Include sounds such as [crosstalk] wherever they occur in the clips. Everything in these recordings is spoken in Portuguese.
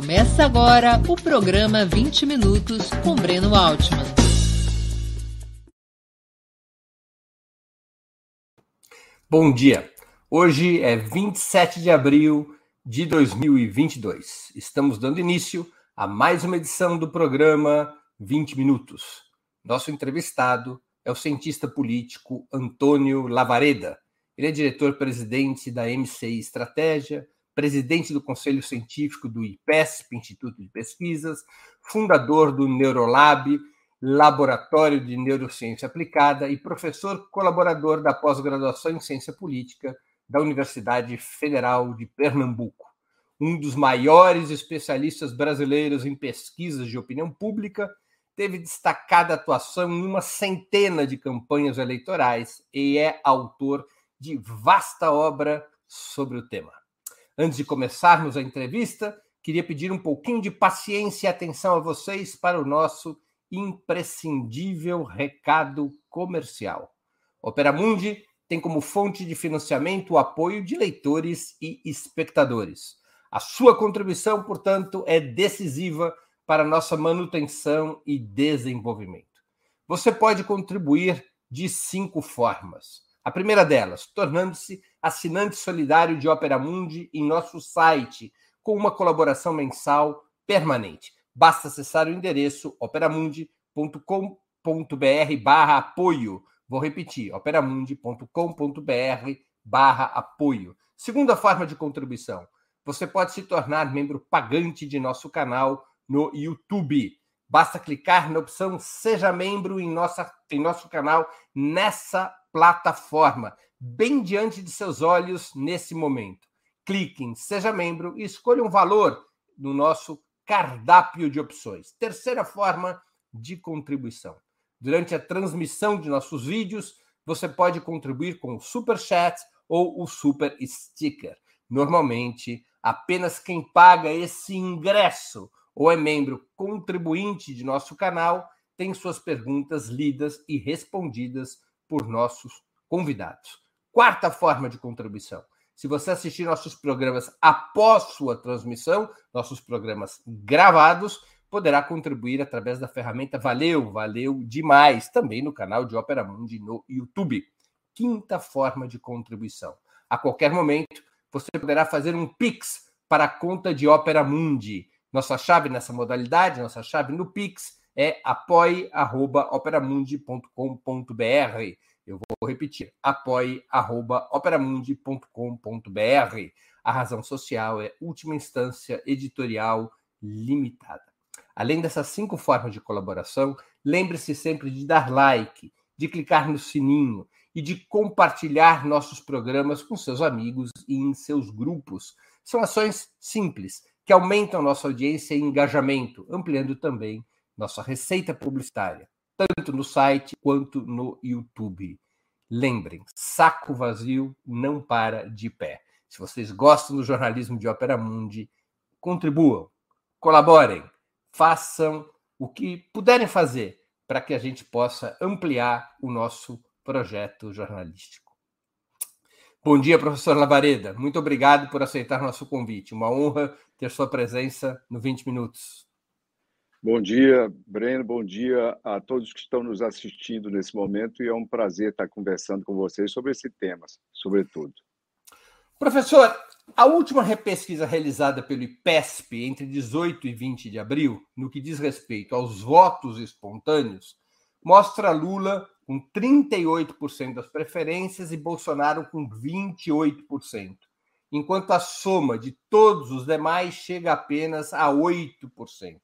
Começa agora o programa 20 Minutos com Breno Altman. Bom dia. Hoje é 27 de abril de 2022. Estamos dando início a mais uma edição do programa 20 Minutos. Nosso entrevistado é o cientista político Antônio Lavareda. Ele é diretor-presidente da MCI Estratégia, presidente do Conselho Científico do IPESP, Instituto de Pesquisas, fundador do Neurolab, Laboratório de Neurociência Aplicada e professor colaborador da pós-graduação em Ciência Política da Universidade Federal de Pernambuco. Um dos maiores especialistas brasileiros em pesquisas de opinião pública, teve destacada atuação em uma centena de campanhas eleitorais e é autor de vasta obra sobre o tema. Antes de começarmos a entrevista, queria pedir um pouquinho de paciência e atenção a vocês para o nosso imprescindível recado comercial. Opera Mundi tem como fonte de financiamento o apoio de leitores e espectadores. A sua contribuição, portanto, é decisiva para nossa manutenção e desenvolvimento. Você pode contribuir de cinco formas. A primeira delas, tornando-se assinante solidário de Opera Mundi em nosso site, com uma colaboração mensal permanente. Basta acessar o endereço operamundi.com.br barra apoio. Vou repetir, operamundi.com.br barra apoio. Segunda forma de contribuição, você pode se tornar membro pagante de nosso canal no YouTube. Basta clicar na opção Seja Membro em, nossa, em nosso canal nessa plataforma, bem diante de seus olhos nesse momento. Clique em Seja Membro e escolha um valor no nosso cardápio de opções. Terceira forma de contribuição. Durante a transmissão de nossos vídeos, você pode contribuir com o Super Chat ou o Super Sticker. Normalmente, apenas quem paga esse ingresso ou é membro contribuinte de nosso canal tem suas perguntas lidas e respondidas por nossos convidados. Quarta forma de contribuição. Se você assistir nossos programas após sua transmissão, nossos programas gravados, poderá contribuir através da ferramenta Valeu, valeu demais, também no canal de Opera Mundi no YouTube. Quinta forma de contribuição. A qualquer momento, você poderá fazer um Pix para a conta de Opera Mundi. Nossa chave nessa modalidade, nossa chave no Pix é apoie.operamundi.com.br. Eu vou repetir: apoie.operamundi.com.br. A razão social é última instância editorial limitada. Além dessas cinco formas de colaboração, lembre-se sempre de dar like, de clicar no sininho e de compartilhar nossos programas com seus amigos e em seus grupos. São ações simples que aumentam nossa audiência e engajamento, ampliando também nossa receita publicitária, tanto no site quanto no YouTube. Lembrem, saco vazio não para de pé. Se vocês gostam do jornalismo de Ópera Mundi, contribuam, colaborem, façam o que puderem fazer para que a gente possa ampliar o nosso projeto jornalístico. Bom dia, professor Lavareda. Muito obrigado por aceitar nosso convite. Uma honra ter sua presença no 20 Minutos. Bom dia, Breno. Bom dia a todos que estão nos assistindo nesse momento e é um prazer estar conversando com vocês sobre esse tema, sobretudo. Professor, a última repesquisa realizada pelo IPESP entre 18 e 20 de abril, no que diz respeito aos votos espontâneos, mostra Lula com 38% das preferências e Bolsonaro com 28%, enquanto a soma de todos os demais chega apenas a 8%.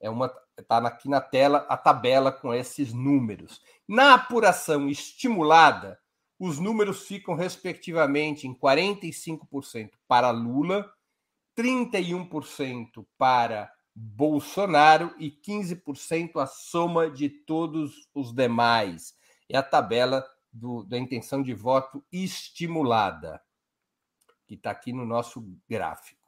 É uma está aqui na tela a tabela com esses números. Na apuração estimulada, os números ficam respectivamente em 45% para Lula, 31% para Bolsonaro e 15% a soma de todos os demais. É a tabela do, da intenção de voto estimulada, que está aqui no nosso gráfico.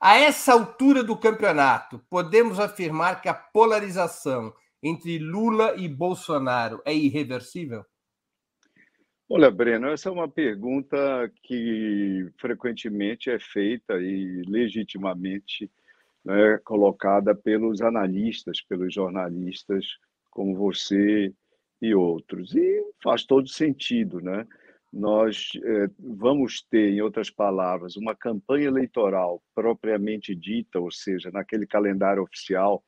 A essa altura do campeonato, podemos afirmar que a polarização entre Lula e Bolsonaro é irreversível? Olha, Breno, essa é uma pergunta que frequentemente é feita e legitimamente né, colocada pelos analistas, pelos jornalistas como você e outros. E faz todo sentido, né? Nós é, vamos ter, em outras palavras, uma campanha eleitoral propriamente dita, ou seja, naquele calendário oficial,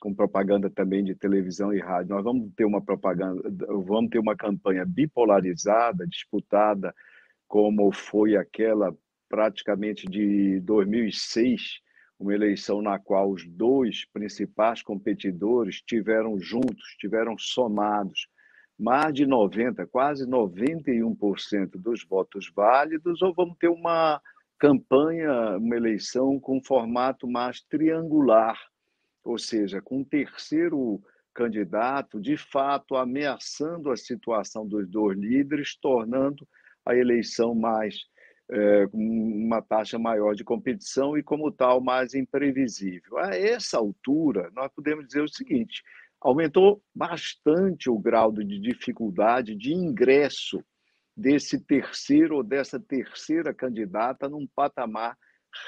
com propaganda também de televisão e rádio. Nós vamos ter uma propaganda, vamos ter uma campanha bipolarizada, disputada, como foi aquela praticamente de 2006, uma eleição na qual os dois principais competidores tiveram juntos, tiveram somados mais de 90, quase 91% dos votos válidos, ou vamos ter uma campanha, uma eleição com formato mais triangular, ou seja, com um terceiro candidato de fato ameaçando a situação dos dois líderes, tornando a eleição mais é, uma taxa maior de competição e, como tal, mais imprevisível. A essa altura, nós podemos dizer o seguinte: aumentou bastante o grau de dificuldade de ingresso desse terceiro ou dessa terceira candidata num patamar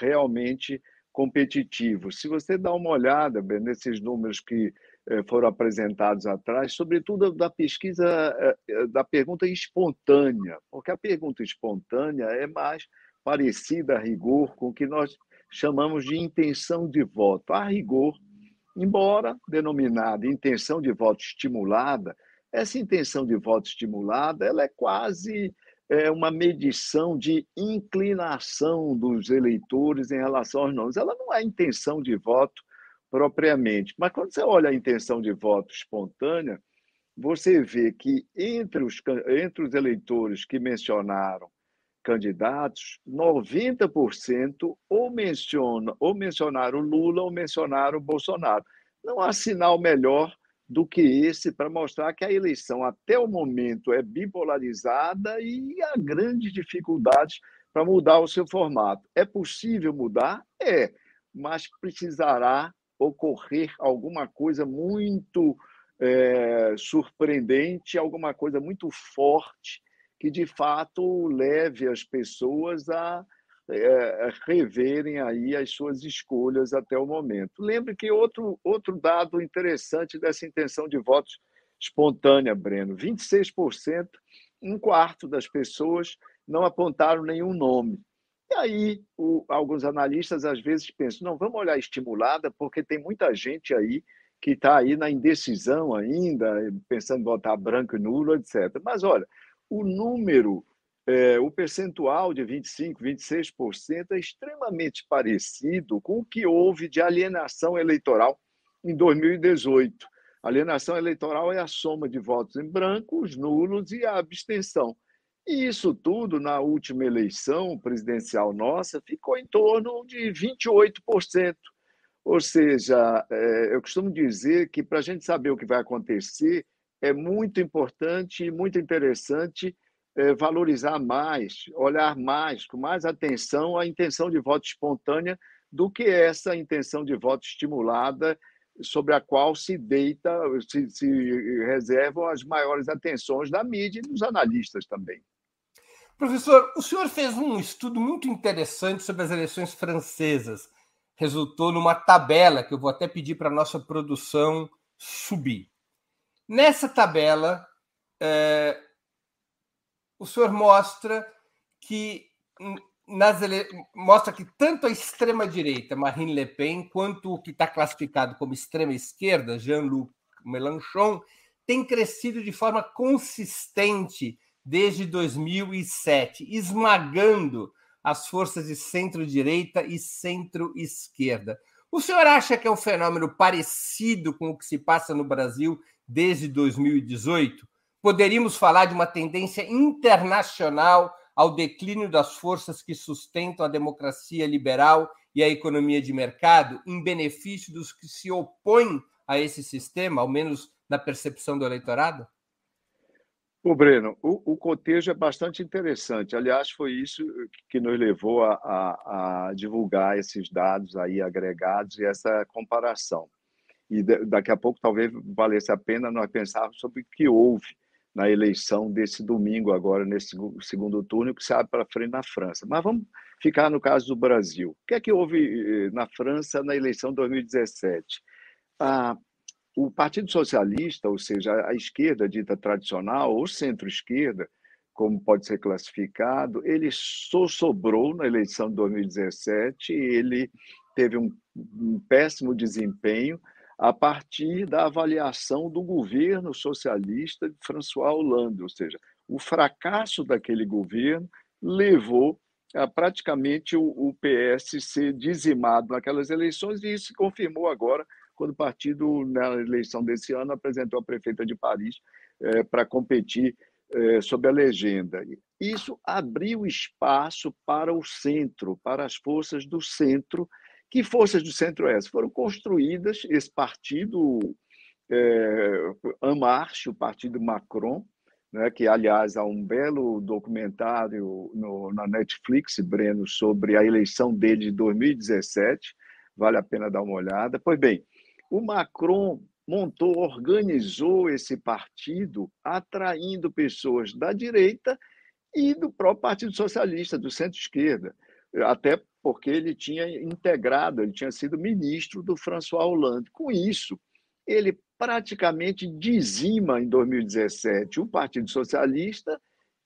realmente competitivo. Se você dá uma olhada bem, nesses números que eh, foram apresentados atrás, sobretudo da pesquisa, eh, eh, da pergunta espontânea, porque a pergunta espontânea é mais parecida a rigor com o que nós chamamos de intenção de voto. A rigor, embora denominada intenção de voto estimulada, essa intenção de voto estimulada ela é quase é uma medição de inclinação dos eleitores em relação aos nomes. Ela não é intenção de voto propriamente, mas quando você olha a intenção de voto espontânea, você vê que entre os, entre os eleitores que mencionaram candidatos, 90% ou mencionam ou mencionaram Lula ou mencionaram Bolsonaro. Não há sinal melhor do que esse para mostrar que a eleição até o momento é bipolarizada e há grandes dificuldades para mudar o seu formato. É possível mudar? É, mas precisará ocorrer alguma coisa muito é, surpreendente, alguma coisa muito forte que de fato leve as pessoas a é, reverem aí as suas escolhas até o momento. Lembre que outro, outro dado interessante dessa intenção de votos espontânea, Breno, 26%, um quarto das pessoas não apontaram nenhum nome. E aí, o, alguns analistas às vezes pensam, não, vamos olhar estimulada, porque tem muita gente aí que está aí na indecisão ainda, pensando em votar branco e nulo, etc. Mas olha, o número é, o percentual de 25%, 26% é extremamente parecido com o que houve de alienação eleitoral em 2018. A alienação eleitoral é a soma de votos em branco, os nulos e a abstenção. E isso tudo, na última eleição presidencial nossa, ficou em torno de 28%. Ou seja, é, eu costumo dizer que para a gente saber o que vai acontecer, é muito importante e muito interessante é, valorizar mais, olhar mais, com mais atenção a intenção de voto espontânea do que essa intenção de voto estimulada sobre a qual se deita, se, se reservam as maiores atenções da mídia e dos analistas também. Professor, o senhor fez um estudo muito interessante sobre as eleições francesas. Resultou numa tabela que eu vou até pedir para a nossa produção subir. Nessa tabela, é, o senhor mostra que nas ele... mostra que tanto a extrema direita, Marine Le Pen, quanto o que está classificado como extrema esquerda, Jean-Luc Mélenchon, tem crescido de forma consistente desde 2007, esmagando as forças de centro-direita e centro-esquerda. O senhor acha que é um fenômeno parecido com o que se passa no Brasil desde 2018? Poderíamos falar de uma tendência internacional ao declínio das forças que sustentam a democracia liberal e a economia de mercado, em benefício dos que se opõem a esse sistema, ao menos na percepção do eleitorado? O Breno, o, o cotejo é bastante interessante. Aliás, foi isso que nos levou a, a, a divulgar esses dados aí agregados e essa comparação. E daqui a pouco talvez valesse a pena nós pensarmos sobre o que houve na eleição desse domingo, agora nesse segundo turno, que se abre para frente na França. Mas vamos ficar no caso do Brasil. O que é que houve na França na eleição de 2017? Ah, o Partido Socialista, ou seja, a esquerda dita tradicional, ou centro-esquerda, como pode ser classificado, ele só sobrou na eleição de 2017, ele teve um, um péssimo desempenho a partir da avaliação do governo socialista de François Hollande, ou seja, o fracasso daquele governo levou a praticamente o, PS ser dizimado naquelas eleições, e isso se confirmou agora quando o partido, na eleição desse ano, apresentou a prefeita de Paris é, para competir é, sob a legenda. Isso abriu espaço para o centro, para as forças do centro. Que forças do centro essas? Foram construídas esse partido é, En Marche, o partido Macron, né, que, aliás, há um belo documentário no, na Netflix, Breno, sobre a eleição dele de 2017, vale a pena dar uma olhada. Pois bem, o Macron montou, organizou esse partido, atraindo pessoas da direita e do próprio Partido Socialista, do centro-esquerda, até porque ele tinha integrado, ele tinha sido ministro do François Hollande. Com isso, ele praticamente dizima em 2017 o Partido Socialista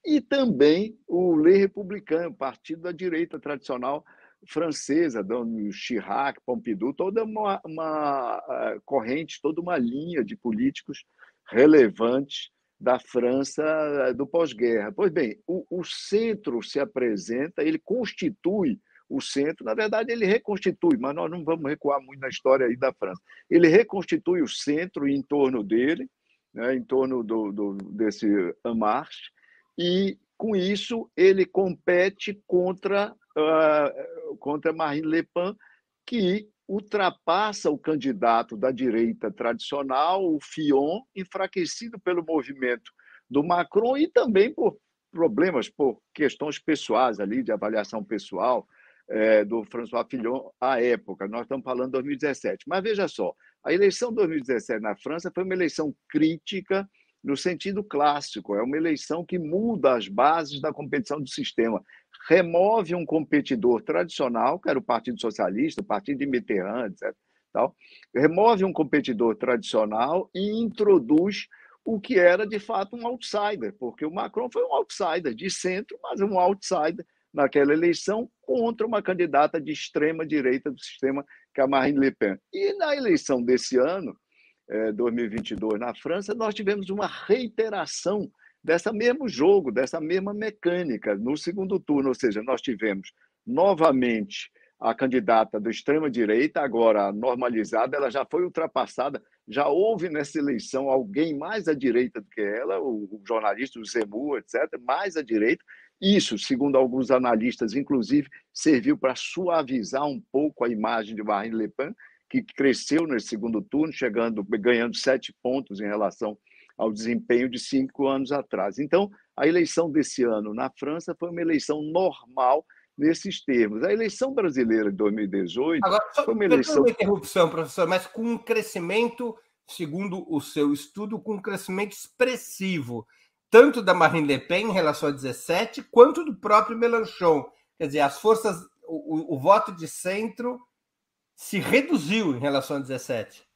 e também o Le Républicain, partido da direita tradicional francesa, Dom Chirac, Pompidou, toda uma, uma uh, corrente, toda uma linha de políticos relevantes da França uh, do pós-guerra. Pois bem, o, o, centro se apresenta, ele constitui o centro, na verdade, ele reconstitui, mas nós não vamos recuar muito na história aí da França. Ele reconstitui o centro em torno dele, né, em torno do, do, desse En Marche, e com isso ele compete contra uh, contra Marine Le Pen, que ultrapassa o candidato da direita tradicional, o Fillon, enfraquecido pelo movimento do Macron e também por problemas, por questões pessoais ali, de avaliação pessoal é, do François Fillon à época. Nós estamos falando de 2017. Mas veja só, a eleição de 2017 na França foi uma eleição crítica no sentido clássico, é uma eleição que muda as bases da competição do sistema remove um competidor tradicional, que era o Partido Socialista, o Partido de Mitterrand, etc. Tal, remove um competidor tradicional e introduz o que era de fato um outsider, porque o Macron foi um outsider de centro, mas um outsider naquela eleição contra uma candidata de extrema direita do sistema, que é a Marine Le Pen. E na eleição desse ano, 2022, eh, na França, nós tivemos uma reiteração dessa mesmo jogo, dessa mesma mecânica no segundo turno, ou seja, nós tivemos novamente a candidata do extrema direita, agora normalizada, ela já foi ultrapassada, já houve nessa eleição alguém mais à direita do que ela, o, jornalista, o Zemmour, etc., mais à direita. Isso, segundo alguns analistas, inclusive, serviu para suavizar um pouco a imagem de Marine Le Pen, que cresceu nesse segundo turno, chegando, ganhando sete pontos em relação ao desempenho de cinco anos atrás. Então, a eleição desse ano na França foi uma eleição normal nesses termos. A eleição brasileira de 2018 Agora, foi uma eleição. Uma interrupção, professor, mas com um crescimento, segundo o seu estudo, com um crescimento expressivo, tanto da Marine Le Pen em relação a 17, quanto do próprio Mélenchon. Quer dizer, as forças, o, o, o voto de centro se reduziu em relação a 17.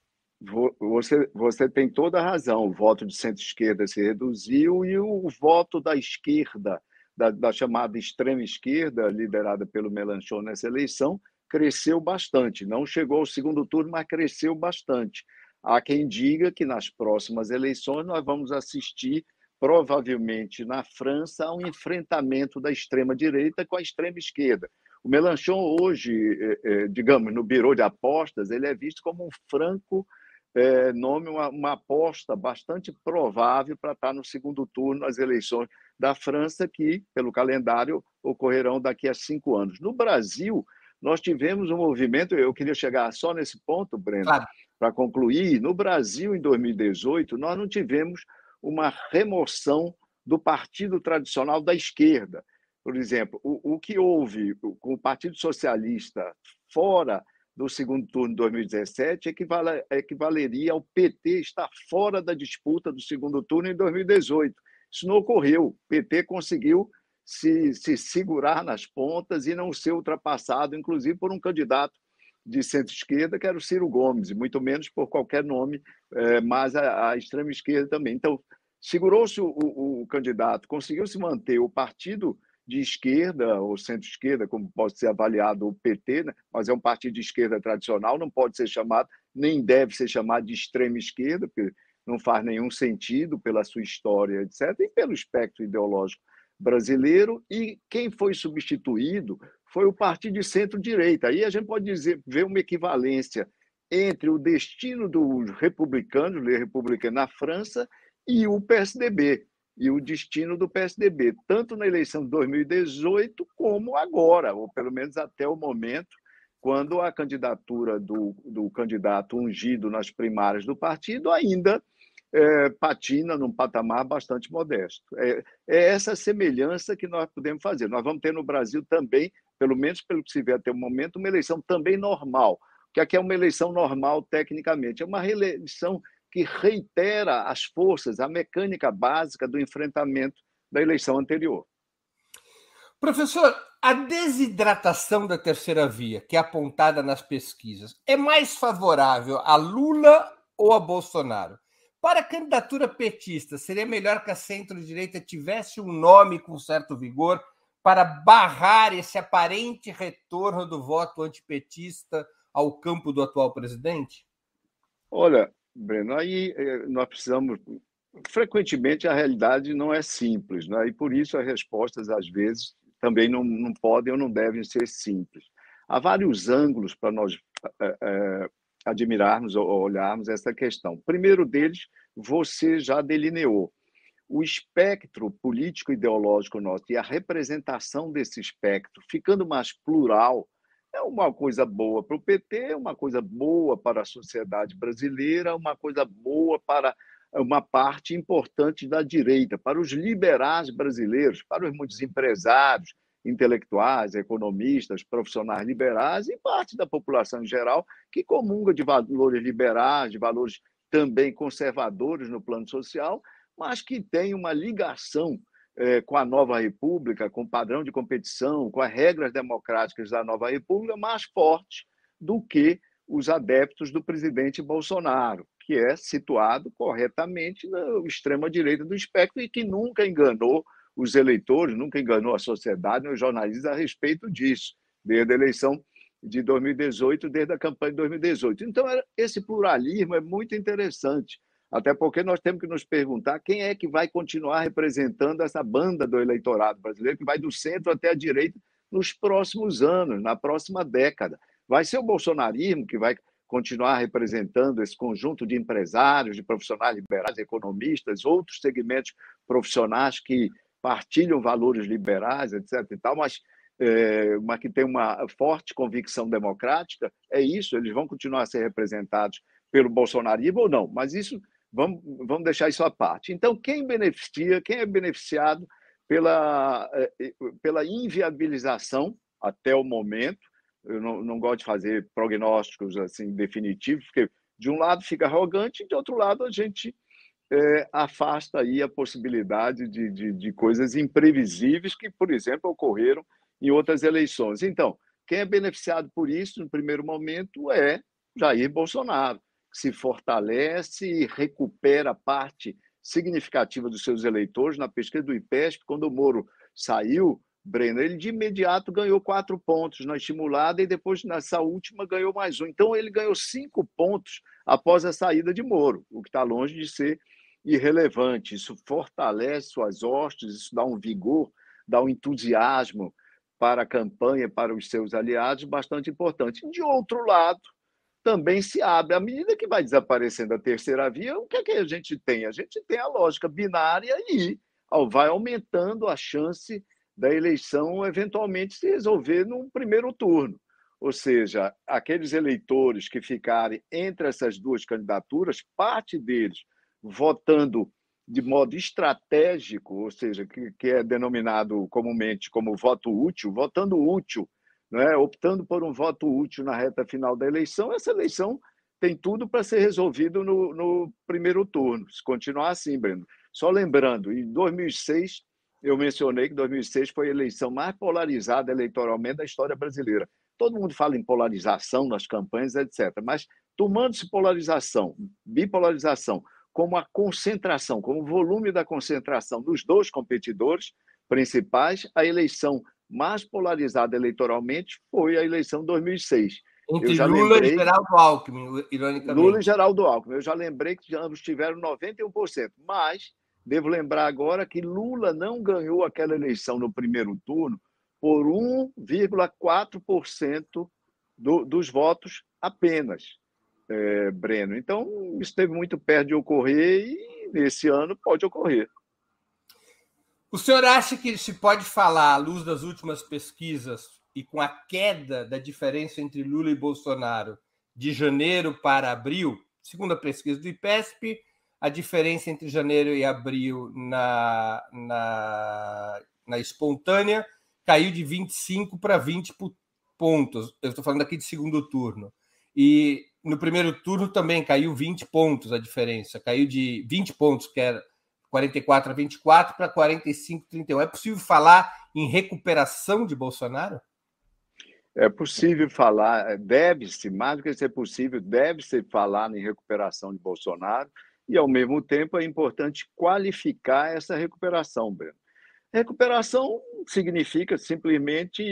Você, você tem toda a razão. O voto de centro-esquerda se reduziu e o voto da esquerda, da, da chamada extrema-esquerda, liderada pelo Melanchon nessa eleição, cresceu bastante. Não chegou ao segundo turno, mas cresceu bastante. Há quem diga que nas próximas eleições nós vamos assistir, provavelmente na França, a um enfrentamento da extrema-direita com a extrema-esquerda. O Melanchon hoje, eh, eh, digamos, no Biro de Apostas, ele é visto como um franco é, nome uma, uma aposta bastante provável para estar no segundo turno nas eleições da França, que, pelo calendário, ocorrerão daqui a cinco anos. No Brasil, nós tivemos um movimento, eu queria chegar só nesse ponto, Breno, claro. para concluir. No Brasil, em 2018, nós não tivemos uma remoção do partido tradicional da esquerda. Por exemplo, o, o que houve com o Partido Socialista fora do segundo turno de 2017 equivale, equivaleria ao PT estar fora da disputa do segundo turno em 2018. Isso não ocorreu. O PT conseguiu se, se segurar nas pontas e não ser ultrapassado, inclusive por um candidato de centro-esquerda, que era o Ciro Gomes, e muito menos por qualquer nome, é, mas a, a extrema-esquerda também. Então, segurou-se o, o, o, candidato, conseguiu se manter o partido de esquerda ou centro-esquerda, como pode ser avaliado o PT, né? mas é um partido de esquerda tradicional, não pode ser chamado, nem deve ser chamado de extrema-esquerda, porque não faz nenhum sentido pela sua história, etc., e pelo espectro ideológico brasileiro. E quem foi substituído foi o partido de centro-direita. Aí a gente pode dizer, ver uma equivalência entre o destino dos republicanos, le republicano na França, e o PSDB, e o destino do PSDB, tanto na eleição de 2018 como agora, ou pelo menos até o momento, quando a candidatura do, do candidato ungido nas primárias do partido ainda é, patina num patamar bastante modesto. É, é, essa semelhança que nós podemos fazer. Nós vamos ter no Brasil também, pelo menos pelo que se vê até o momento, uma eleição também normal, que aqui é uma eleição normal tecnicamente, é uma eleição que reitera as forças, a mecânica básica do enfrentamento da eleição anterior. Professor, a desidratação da terceira via, que é apontada nas pesquisas, é mais favorável a Lula ou a Bolsonaro? Para a candidatura petista, seria melhor que a centro-direita tivesse um nome com certo vigor para barrar esse aparente retorno do voto antipetista ao campo do atual presidente? Olha, Breno, aí eh, nós precisamos. Frequentemente a realidade não é simples, né? e por isso as respostas, às vezes, também não, não podem ou não devem ser simples. Há vários ângulos para nós é, é, admirarmos ou olharmos essa questão. O primeiro deles, você já delineou. O espectro político-ideológico nosso e a representação desse espectro ficando mais plural é uma coisa boa para o PT, é uma coisa boa para a sociedade brasileira, uma coisa boa para uma parte importante da direita, para os liberais brasileiros, para os muitos empresários, intelectuais, economistas, profissionais liberais e parte da população em geral que comunga de valores liberais, de valores também conservadores no plano social, mas que tem uma ligação é, com a nova república, com o padrão de competição, com as regras democráticas da nova república mais forte do que os adeptos do presidente Bolsonaro, que é situado corretamente na extrema-direita do espectro e que nunca enganou os eleitores, nunca enganou a sociedade os jornalistas a respeito disso, desde a eleição de 2018, desde a campanha de 2018. Então, esse pluralismo é muito interessante, até porque nós temos que nos perguntar quem é que vai continuar representando essa banda do eleitorado brasileiro, que vai do centro até a direita nos próximos anos, na próxima década. Vai ser o bolsonarismo que vai continuar representando esse conjunto de empresários, de profissionais liberais, economistas, outros segmentos profissionais que partilham valores liberais, etc. E tal, mas, é, mas que tem uma forte convicção democrática, é isso, eles vão continuar a ser representados pelo bolsonarismo ou não, mas isso vamos, vamos deixar isso à parte. Então, quem beneficia, quem é beneficiado pela, é, pela inviabilização até o momento eu não, não gosto de fazer prognósticos assim definitivos, porque de um lado fica arrogante, de outro lado a gente é, afasta aí a possibilidade de, de, de, coisas imprevisíveis que, por exemplo, ocorreram em outras eleições. Então, quem é beneficiado por isso, no primeiro momento, é Jair Bolsonaro, se fortalece e recupera parte significativa dos seus eleitores. Na pesquisa do IPESP, quando o Moro saiu, Breno, ele de imediato ganhou quatro pontos na estimulada e depois nessa última ganhou mais um. Então ele ganhou cinco pontos após a saída de Moro, o que está longe de ser irrelevante. Isso fortalece suas hostes, isso dá um vigor, dá um entusiasmo para a campanha, para os seus aliados, bastante importante. De outro lado, também se abre, à medida que vai desaparecendo a terceira via, o que é que a gente tem? A gente tem a lógica binária e vai aumentando a chance da eleição eventualmente se resolver num primeiro turno. Ou seja, aqueles eleitores que ficarem entre essas duas candidaturas, parte deles votando de modo estratégico, ou seja, que, que é denominado comumente como voto útil, votando útil, né? optando por um voto útil na reta final da eleição, essa eleição tem tudo para ser resolvido no, no primeiro turno, se continuar assim, Breno. Só lembrando, em 2006, eu mencionei que 2006 foi a eleição mais polarizada eleitoralmente da história brasileira. Todo mundo fala em polarização nas campanhas, etc. Mas tomando-se polarização, bipolarização, como a concentração, como o volume da concentração dos dois competidores principais, a eleição mais polarizada eleitoralmente foi a eleição de 2006. Entre Lula lembrei... e Geraldo Alckmin, ironicamente. Lula e Geraldo Alckmin. Eu já lembrei que ambos tiveram 91%, mas devo lembrar agora que Lula não ganhou aquela eleição no primeiro turno por 1,4% do, dos votos apenas, é, Breno. Então, isso esteve muito perto de ocorrer e nesse ano pode ocorrer. O senhor acha que se pode falar, à luz das últimas pesquisas e com a queda da diferença entre Lula e Bolsonaro de janeiro para abril, segundo a pesquisa do IPESP, a diferença entre janeiro e abril na, na, na espontânea caiu de 25 para 20 pontos. Eu estou falando aqui de segundo turno. E no primeiro turno também caiu 20 pontos a diferença. Caiu de 20 pontos, que era 44 a 24, para 45 a 31. É possível falar em recuperação de Bolsonaro? É possível falar, deve-se, mais do que ser possível, deve-se falar em recuperação de Bolsonaro, e, ao mesmo tempo, é importante qualificar essa recuperação, Breno. Recuperação significa simplesmente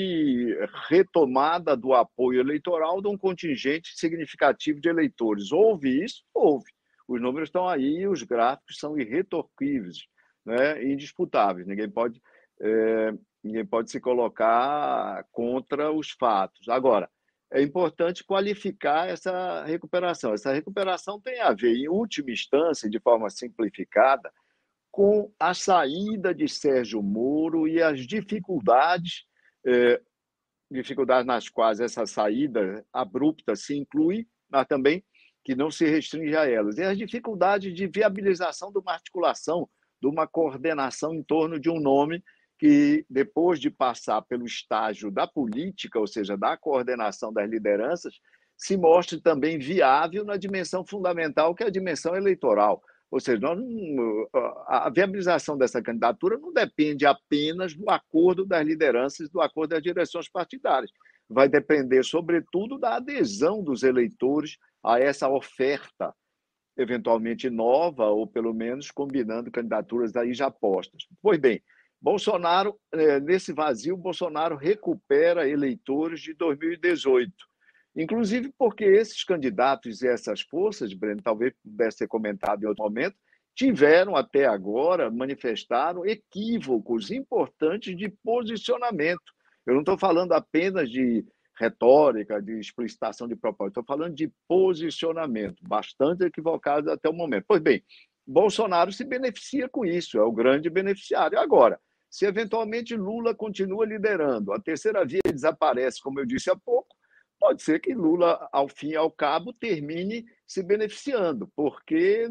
retomada do apoio eleitoral de um contingente significativo de eleitores. Houve isso? Houve. Os números estão aí, os gráficos são irretorquíveis, né? indisputáveis. Ninguém pode, é, ninguém pode se colocar contra os fatos. Agora, é importante qualificar essa recuperação. Essa recuperação tem a ver, em última instância, de forma simplificada, com a saída de Sérgio Moro e as dificuldades, eh, dificuldades nas quais essa saída abrupta se inclui, mas também que não se restringe a elas, e as dificuldades de viabilização de uma articulação, de uma coordenação em torno de um nome que, depois de passar pelo estágio da política, ou seja, da coordenação das lideranças, se mostre também viável na dimensão fundamental, que é a dimensão eleitoral. Ou seja, nós, a viabilização dessa candidatura não depende apenas do acordo das lideranças, do acordo das direções partidárias. Vai depender, sobretudo, da adesão dos eleitores a essa oferta, eventualmente nova, ou pelo menos combinando candidaturas aí já postas. Pois bem, Bolsonaro, é, nesse vazio, Bolsonaro recupera eleitores de 2018 Inclusive porque esses candidatos e essas forças, Breno, talvez pudesse ser comentado em outro momento, tiveram até agora, manifestaram equívocos importantes de posicionamento. Eu não estou falando apenas de retórica, de explicitação de propósito, estou falando de posicionamento, bastante equivocado até o momento. Pois bem, Bolsonaro se beneficia com isso, é o grande beneficiário. Agora, se eventualmente Lula continua liderando, a terceira via desaparece, como eu disse há pouco, pode ser que Lula, ao fim e ao cabo, termine se beneficiando, porque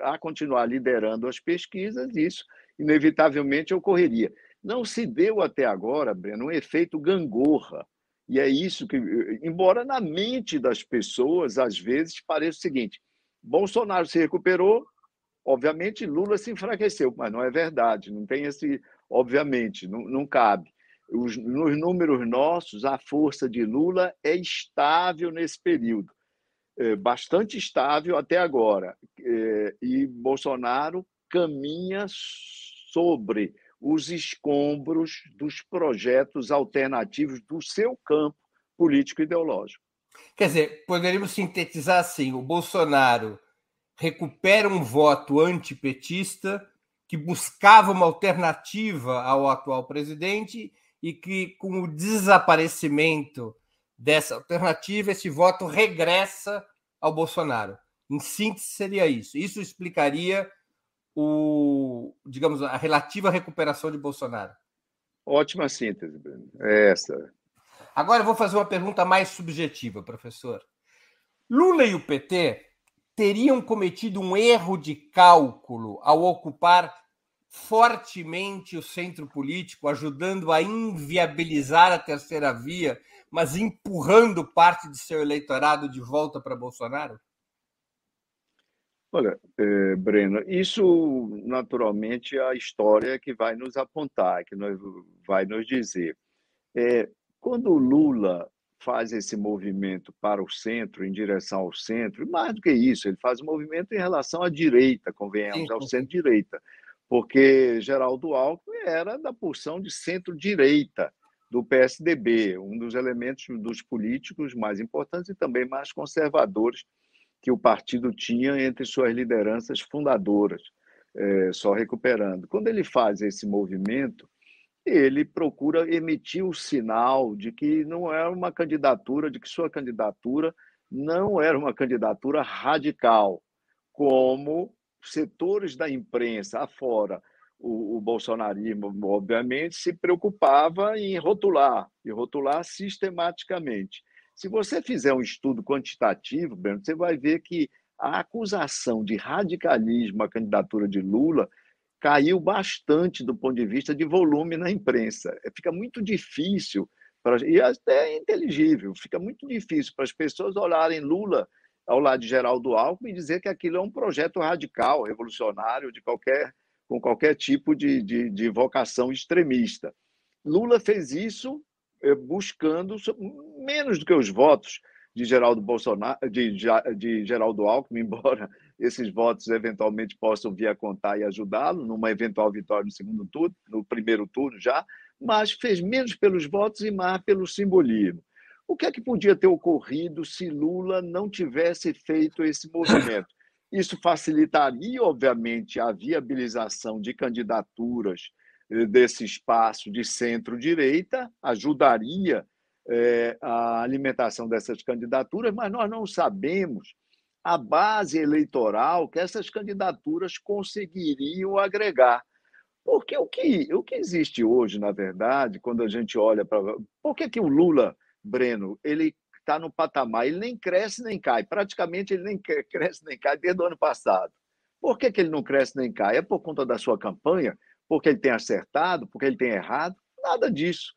a continuar liderando as pesquisas, isso inevitavelmente ocorreria. Não se deu até agora, Breno, um efeito gangorra. E é isso que, embora na mente das pessoas, às vezes, pareça o seguinte: Bolsonaro se recuperou, obviamente Lula se enfraqueceu, mas não é verdade, não tem esse, obviamente, não, não cabe os, nos números nossos, a força de Lula é estável nesse período, é, bastante estável até agora. É, e Bolsonaro caminha sobre os escombros dos projetos alternativos do seu campo político-ideológico. Quer dizer, poderíamos sintetizar assim: o Bolsonaro recupera um voto antipetista que buscava uma alternativa ao atual presidente e que, com o desaparecimento dessa alternativa, esse voto regressa ao Bolsonaro. Em síntese, seria isso. Isso explicaria o, digamos, a relativa recuperação de Bolsonaro. Ótima síntese, Bruno. É essa. Agora eu vou fazer uma pergunta mais subjetiva, professor. Lula e o PT teriam cometido um erro de cálculo ao ocupar fortemente o centro político, ajudando a inviabilizar a terceira via, mas empurrando parte de seu eleitorado de volta para Bolsonaro? Olha, é, Breno, isso naturalmente é a história que vai nos apontar, que vai nos dizer. É, quando o Lula faz esse movimento para o centro, em direção ao centro, e mais do que isso, ele faz um movimento em relação à direita, convenhamos, ao centro-direita, porque Geraldo Alckmin era da porção de centro-direita do PSDB, um dos elementos dos políticos mais importantes e também mais conservadores que o partido tinha entre suas lideranças fundadoras, é, só recuperando. Quando ele faz esse movimento, ele procura emitir o sinal de que não é uma candidatura, de que sua candidatura não era uma candidatura radical, como setores da imprensa afora, o, o bolsonarismo, obviamente, se preocupava em rotular, e rotular sistematicamente. Se você fizer um estudo quantitativo, Breno, você vai ver que a acusação de radicalismo à candidatura de Lula caiu bastante do ponto de vista de volume na imprensa. É, fica muito difícil, para, e até é inteligível, fica muito difícil para as pessoas olharem Lula ao lado de Geraldo Alckmin e dizer que aquilo é um projeto radical, revolucionário, de qualquer, com qualquer tipo de, de, de vocação extremista. Lula fez isso buscando menos do que os votos de Geraldo Bolsonaro, de, de Geraldo Alckmin, [laughs] embora esses votos eventualmente possam vir a contar e ajudá-lo numa eventual vitória no segundo turno, no primeiro turno já, mas fez menos pelos votos e mais pelo simbolismo. O que é que podia ter ocorrido se Lula não tivesse feito esse movimento? [laughs] Isso facilitaria, obviamente, a viabilização de candidaturas eh, desse espaço de centro-direita, ajudaria é, a alimentação dessas candidaturas, mas nós não sabemos a base eleitoral que essas candidaturas conseguiriam agregar. Porque o que, o que existe hoje, na verdade, quando a gente olha para. Por que, que o Lula, Breno, ele está no patamar, ele nem cresce nem cai, praticamente ele nem [laughs] cresce nem cai desde o ano passado. Por que, que ele não cresce nem cai? É por conta da sua campanha? Porque ele tem acertado? Porque ele tem errado? Nada disso.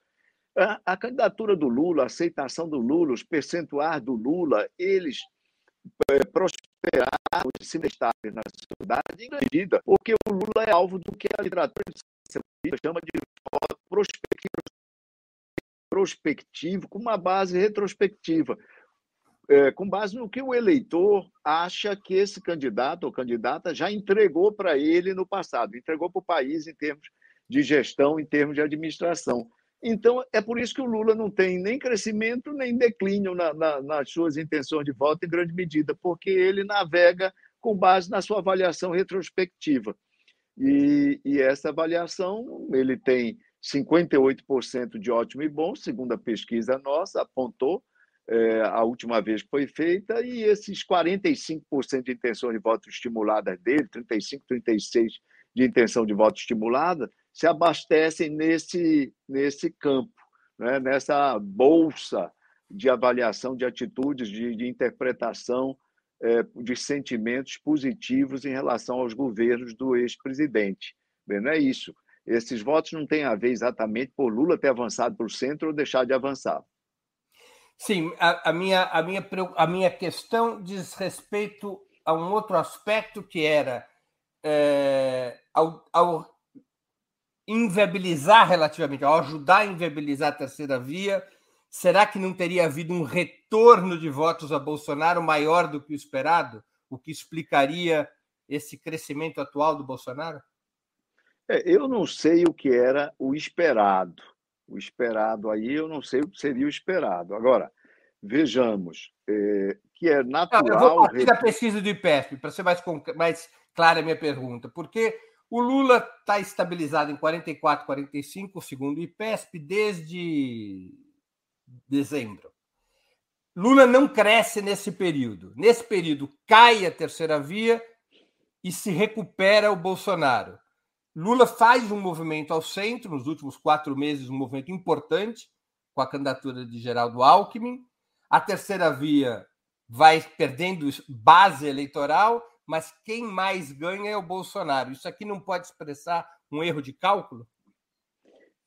A, a candidatura do Lula, a aceitação do Lula, os percentuais do Lula, eles é, prosperaram e se destacar na sociedade em grande medida, porque o Lula é alvo do que a literatura chama de prospectivo, prospectivo com uma base retrospectiva, é, com base no que o eleitor acha que esse candidato ou candidata já entregou para ele no passado, entregou para o país em termos de gestão, em termos de administração. Então, é por isso que o Lula não tem nem crescimento nem declínio na, na, nas suas intenções de voto, em grande medida, porque ele navega com base na sua avaliação retrospectiva. E, e essa avaliação, ele tem 58% de ótimo e bom, segundo a pesquisa nossa, apontou é, a última vez que foi feita, e esses 45% de intenção de voto estimuladas dele, 35%, 36% de intenção de voto estimulada, se abastecem nesse, nesse campo, né? nessa bolsa de avaliação de atitudes, de, de interpretação é, de sentimentos positivos em relação aos governos do ex-presidente. Não é isso. Esses votos não têm a ver exatamente por Lula ter avançado para o centro ou deixar de avançar. Sim, a, a, minha, a, minha, a minha questão diz respeito a um outro aspecto que era é, ao, ao inviabilizar relativamente, ao ajudar a inviabilizar a terceira via, será que não teria havido um retorno de votos a Bolsonaro maior do que o esperado? O que explicaria esse crescimento atual do Bolsonaro? É, eu não sei o que era o esperado. O esperado aí, eu não sei o que seria o esperado. Agora, vejamos, é, que é natural. Não, eu vou partir da pesquisa do IPESP, para ser mais, mais clara a minha pergunta. Porque o Lula está estabilizado em 44, 45, segundo o IPESP, desde dezembro. Lula não cresce nesse período. Nesse período, cai a terceira via e se recupera o Bolsonaro. Lula faz um movimento ao centro, nos últimos quatro meses, um movimento importante, com a candidatura de Geraldo Alckmin. A terceira via vai perdendo base eleitoral mas quem mais ganha é o Bolsonaro. Isso aqui não pode expressar um erro de cálculo?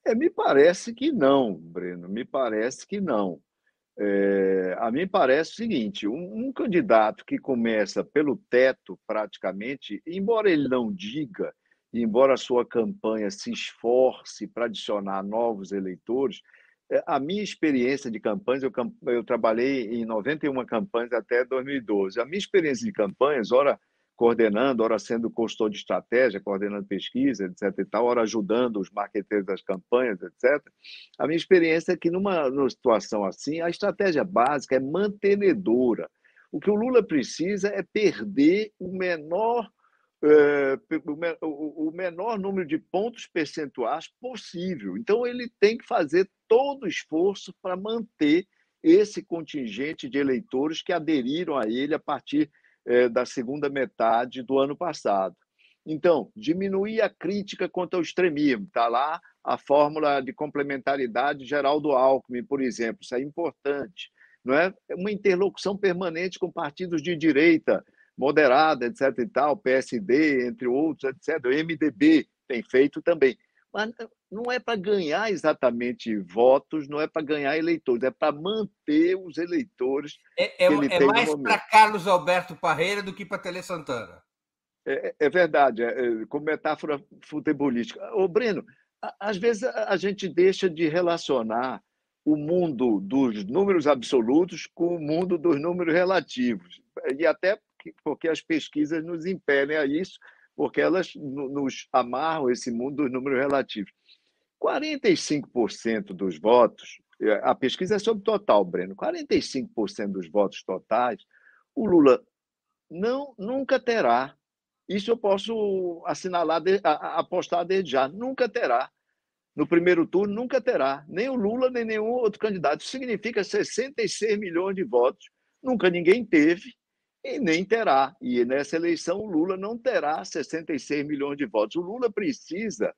É, me parece que não, Breno, me parece que não. É, a mim parece o seguinte: um, um, candidato que começa pelo teto, praticamente, embora ele não diga, embora a sua campanha se esforce para adicionar novos eleitores, é, a minha experiência de campanhas, eu, eu trabalhei em 91 campanhas até 2012. A minha experiência de campanhas, ora coordenando, ora sendo consultor de estratégia, coordenando pesquisa, etc. e tal, ora ajudando os marqueteiros das campanhas, etc. A minha experiência é que numa, numa situação assim, a estratégia básica é mantenedora. O que o Lula precisa é perder o menor o menor número de pontos percentuais possível. Então, ele tem que fazer todo o esforço para manter esse contingente de eleitores que aderiram a ele a partir é, da segunda metade do ano passado. Então, diminuir a crítica contra o extremismo. Está lá a fórmula de complementaridade geral do Alckmin, por exemplo. Isso é importante. Não é? é uma interlocução permanente com partidos de direita, moderada, etc. e tal, PSD, entre outros, etc. O MDB tem feito também. Mas não é para ganhar exatamente votos, não é para ganhar eleitores, é para manter os eleitores. É, é, é mais para Carlos Alberto Parreira do que para Tele Santana. É, é, é verdade, é, é, como metáfora futebolística. Ô, Breno, às vezes a gente deixa de relacionar o mundo dos números absolutos com o mundo dos números relativos. E até porque as pesquisas nos impelem a isso, porque elas nos amarram esse mundo dos números relativos. 45% dos votos, a pesquisa é sobre total, Breno, 45% dos votos totais, o Lula não nunca terá. Isso eu posso assinalar, apostar desde já, nunca terá. No primeiro turno, nunca terá. Nem o Lula, nem nenhum outro candidato. Isso significa 66 milhões de votos. Nunca ninguém teve e nem terá. E nessa eleição, o Lula não terá 66 milhões de votos. O Lula precisa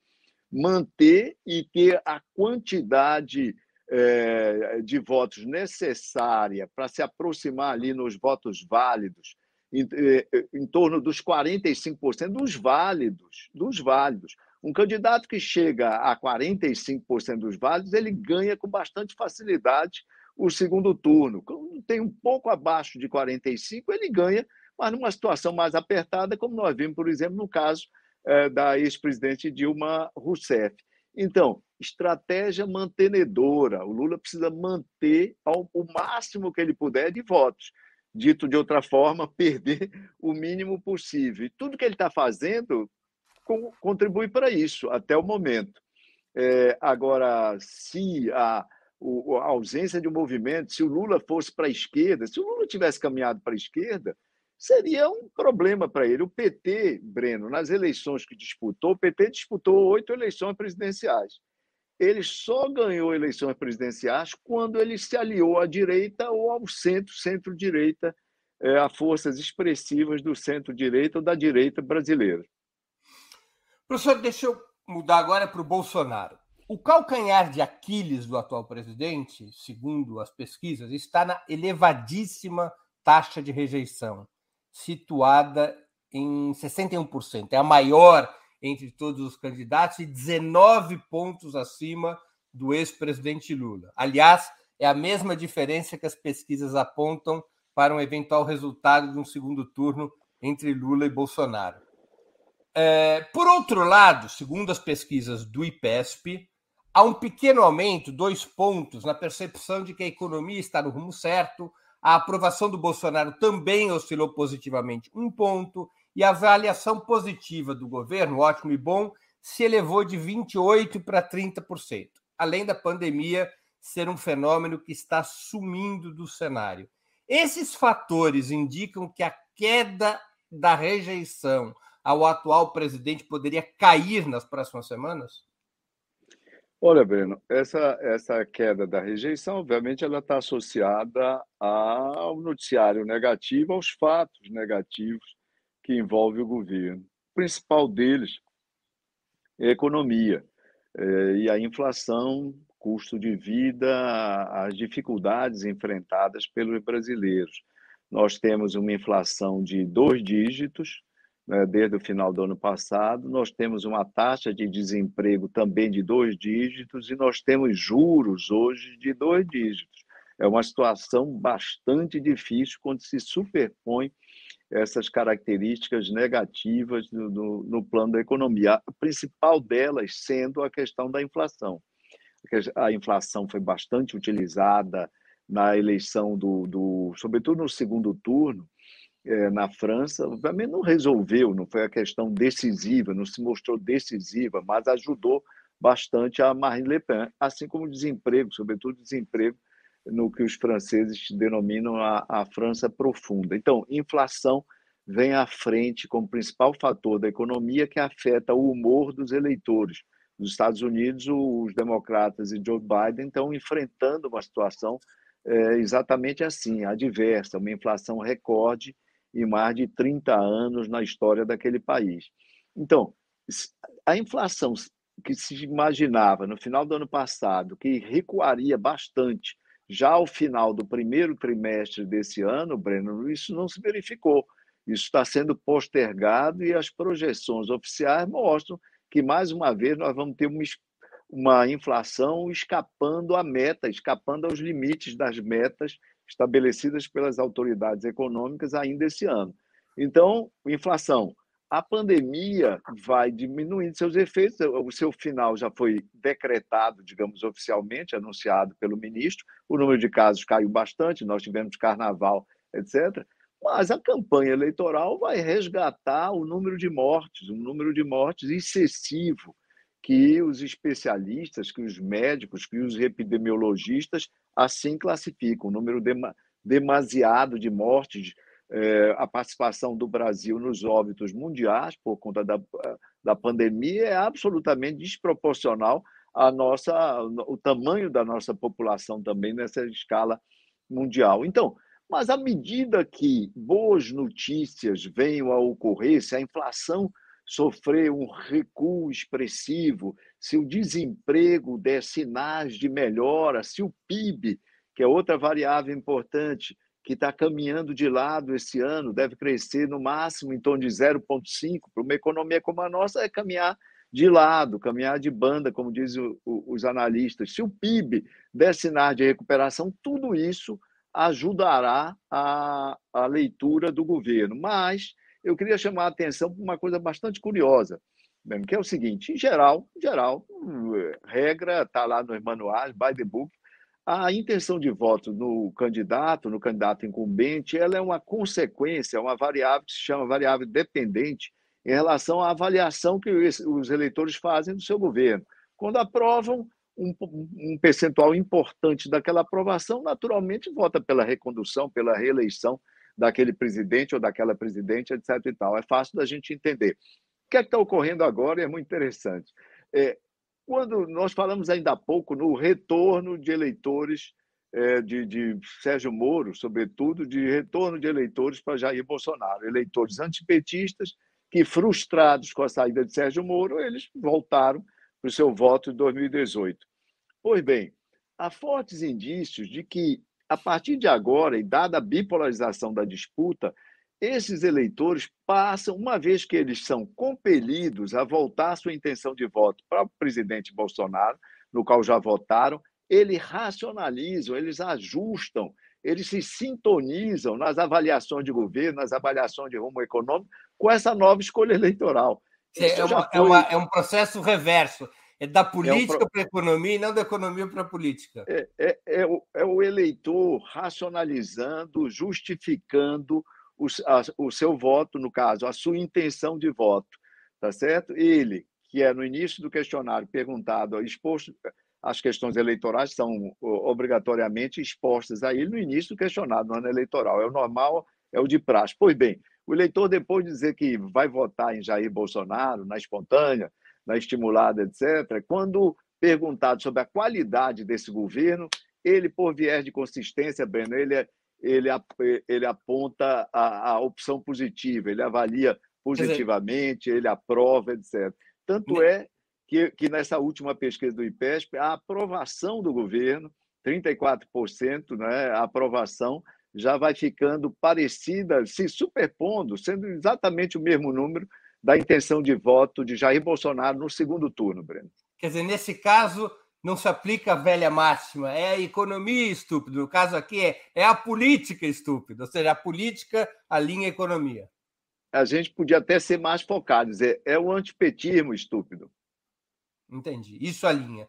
manter e ter a quantidade é, de votos necessária para se aproximar ali nos votos válidos, em, eh, em torno dos 45% dos válidos, dos válidos. Um candidato que chega a 45% dos válidos, ele ganha com bastante facilidade o segundo turno. Tem um pouco abaixo de 45, ele ganha, mas numa situação mais apertada, como nós vimos, por exemplo, no caso é, da ex-presidente Dilma Rousseff. Então, estratégia mantenedora. O Lula precisa manter o máximo que ele puder de votos. Dito de outra forma, [laughs] perder o mínimo possível. E tudo que ele está fazendo contribui para isso, até o momento. É, agora, se a, a ausência de um movimento, se o Lula fosse para a esquerda, se o Lula tivesse caminhado para a esquerda, seria um problema para ele. O PT, Breno, nas eleições que disputou, o PT disputou oito eleições presidenciais. Ele só ganhou eleições presidenciais quando ele se aliou à direita ou ao centro, centro-direita, é, a forças expressivas do centro-direita ou da direita brasileira. Professor, deixa eu mudar agora para o Bolsonaro. O calcanhar de Aquiles do atual presidente, segundo as pesquisas, está na elevadíssima taxa de rejeição, situada em 61%. É a maior entre todos os candidatos e 19 pontos acima do ex-presidente Lula. Aliás, é a mesma diferença que as pesquisas apontam para um eventual resultado de um segundo turno entre Lula e Bolsonaro. É, por outro lado, segundo as pesquisas do IPESP, há um pequeno aumento, dois pontos, na percepção de que a economia está no rumo certo, a aprovação do Bolsonaro também oscilou positivamente um ponto, e a avaliação positiva do governo, ótimo e bom, se elevou de 28% para 30%, além da pandemia ser um fenômeno que está sumindo do cenário. Esses fatores indicam que a queda da rejeição ao atual presidente poderia cair nas próximas semanas? Olha, Breno, essa, essa queda da rejeição, obviamente, ela está associada ao noticiário negativo, aos fatos negativos que envolvem o governo. O principal deles é a economia é, e a inflação, custo de vida, as dificuldades enfrentadas pelos brasileiros. Nós temos uma inflação de dois dígitos, desde o final do ano passado. Nós temos uma taxa de desemprego também de dois dígitos e nós temos juros hoje de dois dígitos. É uma situação bastante difícil quando se superpõe essas características negativas no, no, no plano da economia. A principal delas sendo a questão da inflação. A inflação foi bastante utilizada na eleição do, do sobretudo no segundo turno, é, na França, obviamente não resolveu, não foi a questão decisiva, não se mostrou decisiva, mas ajudou bastante a Marine Le Pen, assim como o desemprego, sobretudo desemprego no que os franceses denominam a, a França profunda. Então, inflação vem à frente como principal fator da economia que afeta o humor dos eleitores. Nos Estados Unidos, os democratas e Joe Biden estão enfrentando uma situação é, exatamente assim, adversa, uma inflação recorde em mais de 30 anos na história daquele país. Então, a inflação que se imaginava no final do ano passado, que recuaria bastante já ao final do primeiro trimestre desse ano, Breno, isso não se verificou. Isso está sendo postergado e as projeções oficiais mostram que, mais uma vez, nós vamos ter uma, uma inflação escapando à meta, escapando aos limites das metas estabelecidas pelas autoridades econômicas ainda esse ano. Então, inflação. A pandemia vai diminuindo seus efeitos, o seu final já foi decretado, digamos, oficialmente, anunciado pelo ministro. O número de casos caiu bastante, nós tivemos carnaval, etc. Mas a campanha eleitoral vai resgatar o número de mortes, um número de mortes excessivo, que os especialistas, que os médicos, que os epidemiologistas assim classificam, um número demasiado de mortes, é, a participação do Brasil nos óbitos mundiais por conta da, da pandemia é absolutamente desproporcional à nossa, o tamanho da nossa população também nessa escala mundial. Então, mas à medida que boas notícias venham a ocorrer, se a inflação sofrer um recuo expressivo, se o desemprego der sinais de melhora, se o PIB, que é outra variável importante, que está caminhando de lado esse ano, deve crescer no máximo em torno de 0,5%. Para uma economia como a nossa, é caminhar de lado, caminhar de banda, como dizem os analistas. Se o PIB der sinais de recuperação, tudo isso ajudará a, a leitura do governo. Mas eu queria chamar a atenção para uma coisa bastante curiosa, que é o seguinte: em geral, em geral, regra está lá nos manuais, by the book, a intenção de voto no candidato, no candidato incumbente, ela é uma consequência, uma variável que se chama variável dependente em relação à avaliação que os eleitores fazem do seu governo. Quando aprovam um, um percentual importante daquela aprovação, naturalmente vota pela recondução, pela reeleição daquele presidente ou daquela presidente, etc. E tal. É fácil da gente entender. Que é está ocorrendo agora e é muito interessante. É, quando nós falamos ainda há pouco no retorno de eleitores é, de, de Sérgio Moro, sobretudo, de retorno de eleitores para Jair Bolsonaro, eleitores antipetistas que, frustrados com a saída de Sérgio Moro, eles voltaram para o seu voto de 2018. Pois bem, há fortes indícios de que a partir de agora, e dada a bipolarização da disputa, esses eleitores passam, uma vez que eles são compelidos a voltar sua intenção de voto para o presidente Bolsonaro, no qual já votaram, eles racionalizam, eles ajustam, eles se sintonizam nas avaliações de governo, nas avaliações de rumo econômico, com essa nova escolha eleitoral. É, uma, foi... é, uma, é um processo reverso. É da política é um... para a economia e não da economia para a política. É, é, é, o, é o eleitor racionalizando, justificando o, a, o seu voto, no caso, a sua intenção de voto. Tá certo? Ele, que é no início do questionário perguntado, exposto, as questões eleitorais são obrigatoriamente expostas a ele no início do questionário, no ano eleitoral. É o normal, é o de praxe. Pois bem, o eleitor, depois de dizer que vai votar em Jair Bolsonaro, na espontânea, na estimulada, etc., quando perguntado sobre a qualidade desse governo, ele, por viés de consistência, Breno, ele, ele, ele aponta a, a opção positiva, ele avalia positivamente, ele aprova, etc. Tanto é que, que nessa última pesquisa do IPESP, a aprovação do governo, 34%, né, a aprovação já vai ficando parecida, se superpondo, sendo exatamente o mesmo número da intenção de voto de Jair Bolsonaro no segundo turno, Breno. Quer dizer, nesse caso, não se aplica a velha máxima, é a economia estúpida. No caso aqui é, é a política estúpida, ou seja, a política alinha a economia. A gente podia até ser mais focado, dizer, é o antipetismo estúpido. Entendi, isso alinha.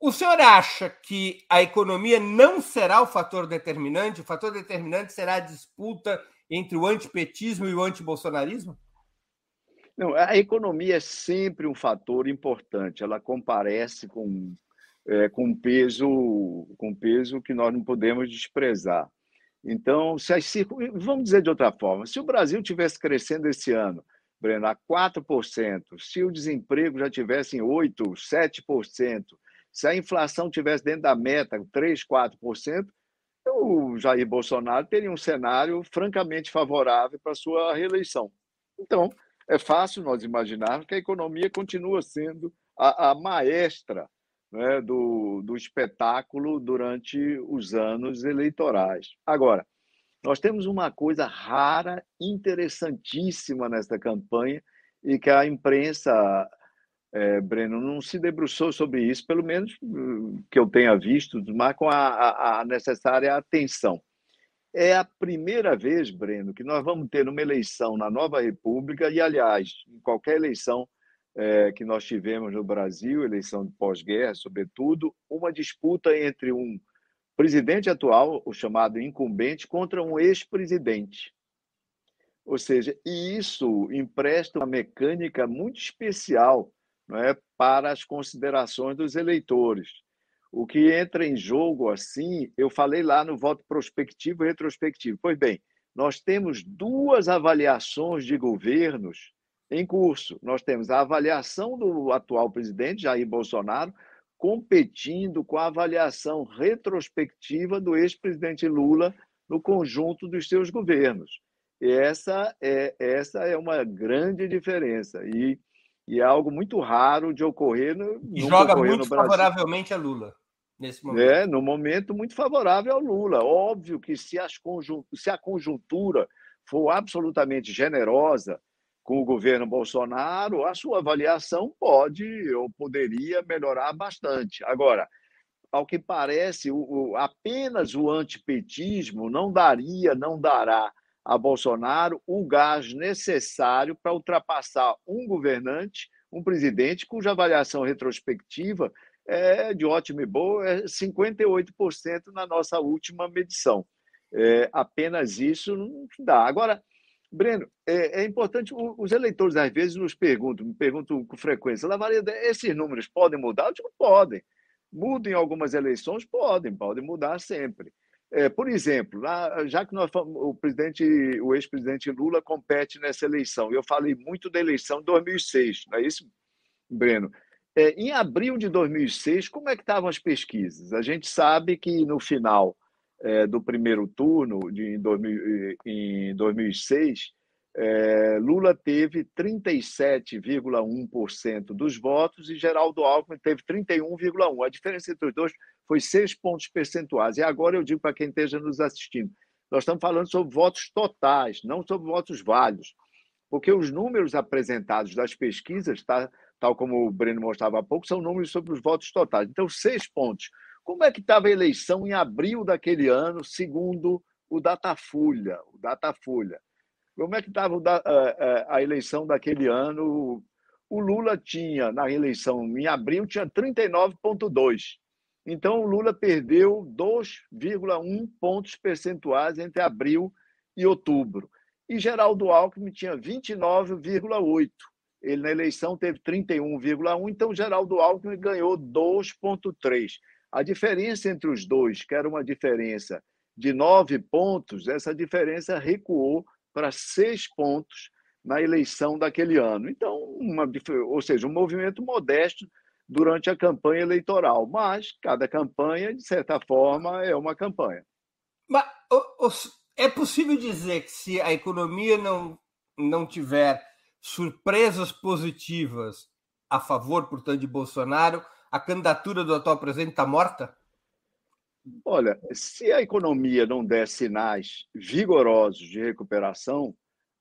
O senhor acha que a economia não será o fator determinante? O fator determinante será a disputa entre o antipetismo e o antibolsonarismo? Não, a economia é sempre um fator importante. Ela comparece com é, com peso com peso que nós não podemos desprezar. Então, se as vamos dizer de outra forma, se o Brasil tivesse crescendo esse ano, Breno, a 4%, se o desemprego já tivesse em 8, 7%, se a inflação tivesse dentro da meta, 3, 4%, o Jair Bolsonaro teria um cenário francamente favorável para sua reeleição. Então, é fácil nós imaginarmos que a economia continua sendo a, a maestra né, do, do espetáculo durante os anos eleitorais. Agora, nós temos uma coisa rara, interessantíssima nesta campanha, e que a imprensa, é, Breno, não se debruçou sobre isso, pelo menos hum, que eu tenha visto, mas com a, a, a necessária atenção. É a primeira vez, Breno, que nós vamos ter uma eleição na nova República, e, aliás, em qualquer eleição é, que nós tivemos no Brasil, eleição de pós-guerra, sobretudo, uma disputa entre um presidente atual, o chamado incumbente, contra um ex-presidente. Ou seja, e isso empresta uma mecânica muito especial não é, para as considerações dos eleitores. O que entra em jogo assim, eu falei lá no voto prospectivo e retrospectivo. Pois bem, nós temos duas avaliações de governos em curso. Nós temos a avaliação do atual presidente, Jair Bolsonaro, competindo com a avaliação retrospectiva do ex-presidente Lula no conjunto dos seus governos. E essa é, essa é uma grande diferença. E, e é algo muito raro de ocorrer. No, e joga muito favoravelmente a Lula nesse momento. É, no momento muito favorável ao Lula. Óbvio que se, as se a conjuntura for absolutamente generosa com o governo Bolsonaro, a sua avaliação pode ou poderia melhorar bastante. Agora, ao que parece, o, o, apenas o antipetismo não daria, não dará a Bolsonaro o gás necessário para ultrapassar um governante, um presidente cuja avaliação retrospectiva é de ótimo e boa, é 58% na nossa última medição. É, apenas isso não dá. Agora, Breno, é, é, importante, os eleitores às vezes nos perguntam, me perguntam com frequência, Lavaria, esses números podem mudar? Eu digo, podem. Mudam em algumas eleições? Podem, podem mudar sempre. É, por exemplo, lá, já que nós, o presidente, o ex-presidente Lula compete nessa eleição, eu falei muito da eleição de 2006, não é isso, Breno? É, em abril de 2006, como é que estavam as pesquisas? A gente sabe que no final é, do primeiro turno, de, em, 2000, em 2006, é, Lula teve 37,1% dos votos e Geraldo Alckmin teve 31,1%. A diferença entre os dois foi seis pontos percentuais. E agora eu digo para quem esteja nos assistindo: nós estamos falando sobre votos totais, não sobre votos válidos. Porque os números apresentados das pesquisas, tá, tal como o Breno mostrava há pouco, são números sobre os votos totais. Então, seis pontos. Como é que estava a eleição em abril daquele ano, segundo o Datafolha? O Datafolha. Como é que estava a eleição daquele ano? O Lula tinha, na eleição em abril, tinha 39,2. Então, o Lula perdeu 2,1 pontos percentuais entre abril e outubro. E Geraldo Alckmin tinha 29,8. Ele, na eleição, teve 31,1. Então, Geraldo Alckmin ganhou 2,3. A diferença entre os dois, que era uma diferença de nove pontos, essa diferença recuou para seis pontos na eleição daquele ano. Então, uma, ou seja, um movimento modesto durante a campanha eleitoral, mas cada campanha, de certa forma, é uma campanha. Mas é possível dizer que se a economia não, não tiver surpresas positivas a favor, portanto, de Bolsonaro, a candidatura do atual presidente está morta? Olha, se a economia não der sinais vigorosos de recuperação,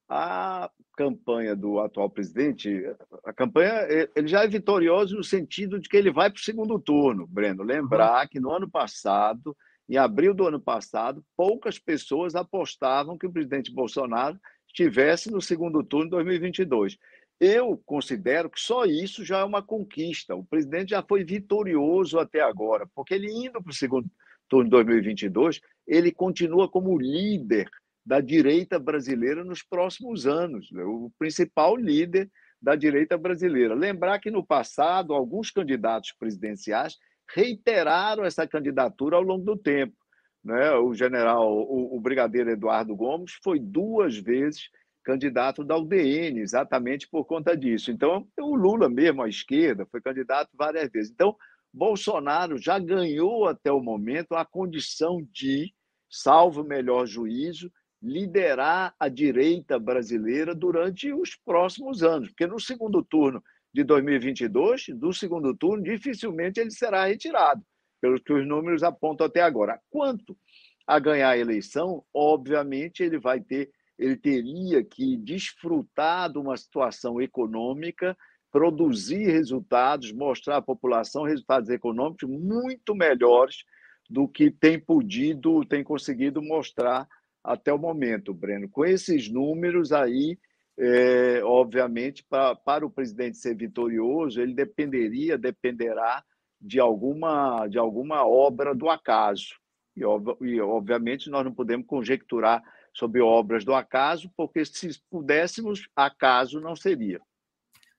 a campanha do atual presidente, a campanha, ele já é vitorioso no sentido de que ele vai para o segundo turno, Breno. Lembrar que no ano passado, em abril do ano passado, poucas pessoas apostavam que o presidente Bolsonaro estivesse no segundo turno de 2022. Eu considero que só isso já é uma conquista. O presidente já foi vitorioso até agora, porque ele indo para o segundo turno de 2022, ele continua como líder da direita brasileira nos próximos anos, né? o principal líder da direita brasileira. Lembrar que no passado, alguns candidatos presidenciais reiteraram essa candidatura ao longo do tempo. Né? O general, o, o brigadeiro Eduardo Gomes foi duas vezes candidato da UDN, exatamente por conta disso. Então, o Lula mesmo, à esquerda, foi candidato várias vezes. Então, Bolsonaro já ganhou até o momento a condição de, salvo melhor juízo, liderar a direita brasileira durante os próximos anos, porque no segundo turno de 2022, do segundo turno, dificilmente ele será retirado, pelos que os números apontam até agora. Quanto a ganhar a eleição, obviamente ele vai ter, ele teria que desfrutar de uma situação econômica, produzir resultados, mostrar à população resultados econômicos muito melhores do que tem podido, tem conseguido mostrar até o momento, Breno. Com esses números aí, é, obviamente, pra, para o presidente ser vitorioso, ele dependeria, dependerá de alguma, de alguma obra do acaso. E, e, obviamente, nós não podemos conjecturar sobre obras do acaso, porque se pudéssemos, acaso não seria.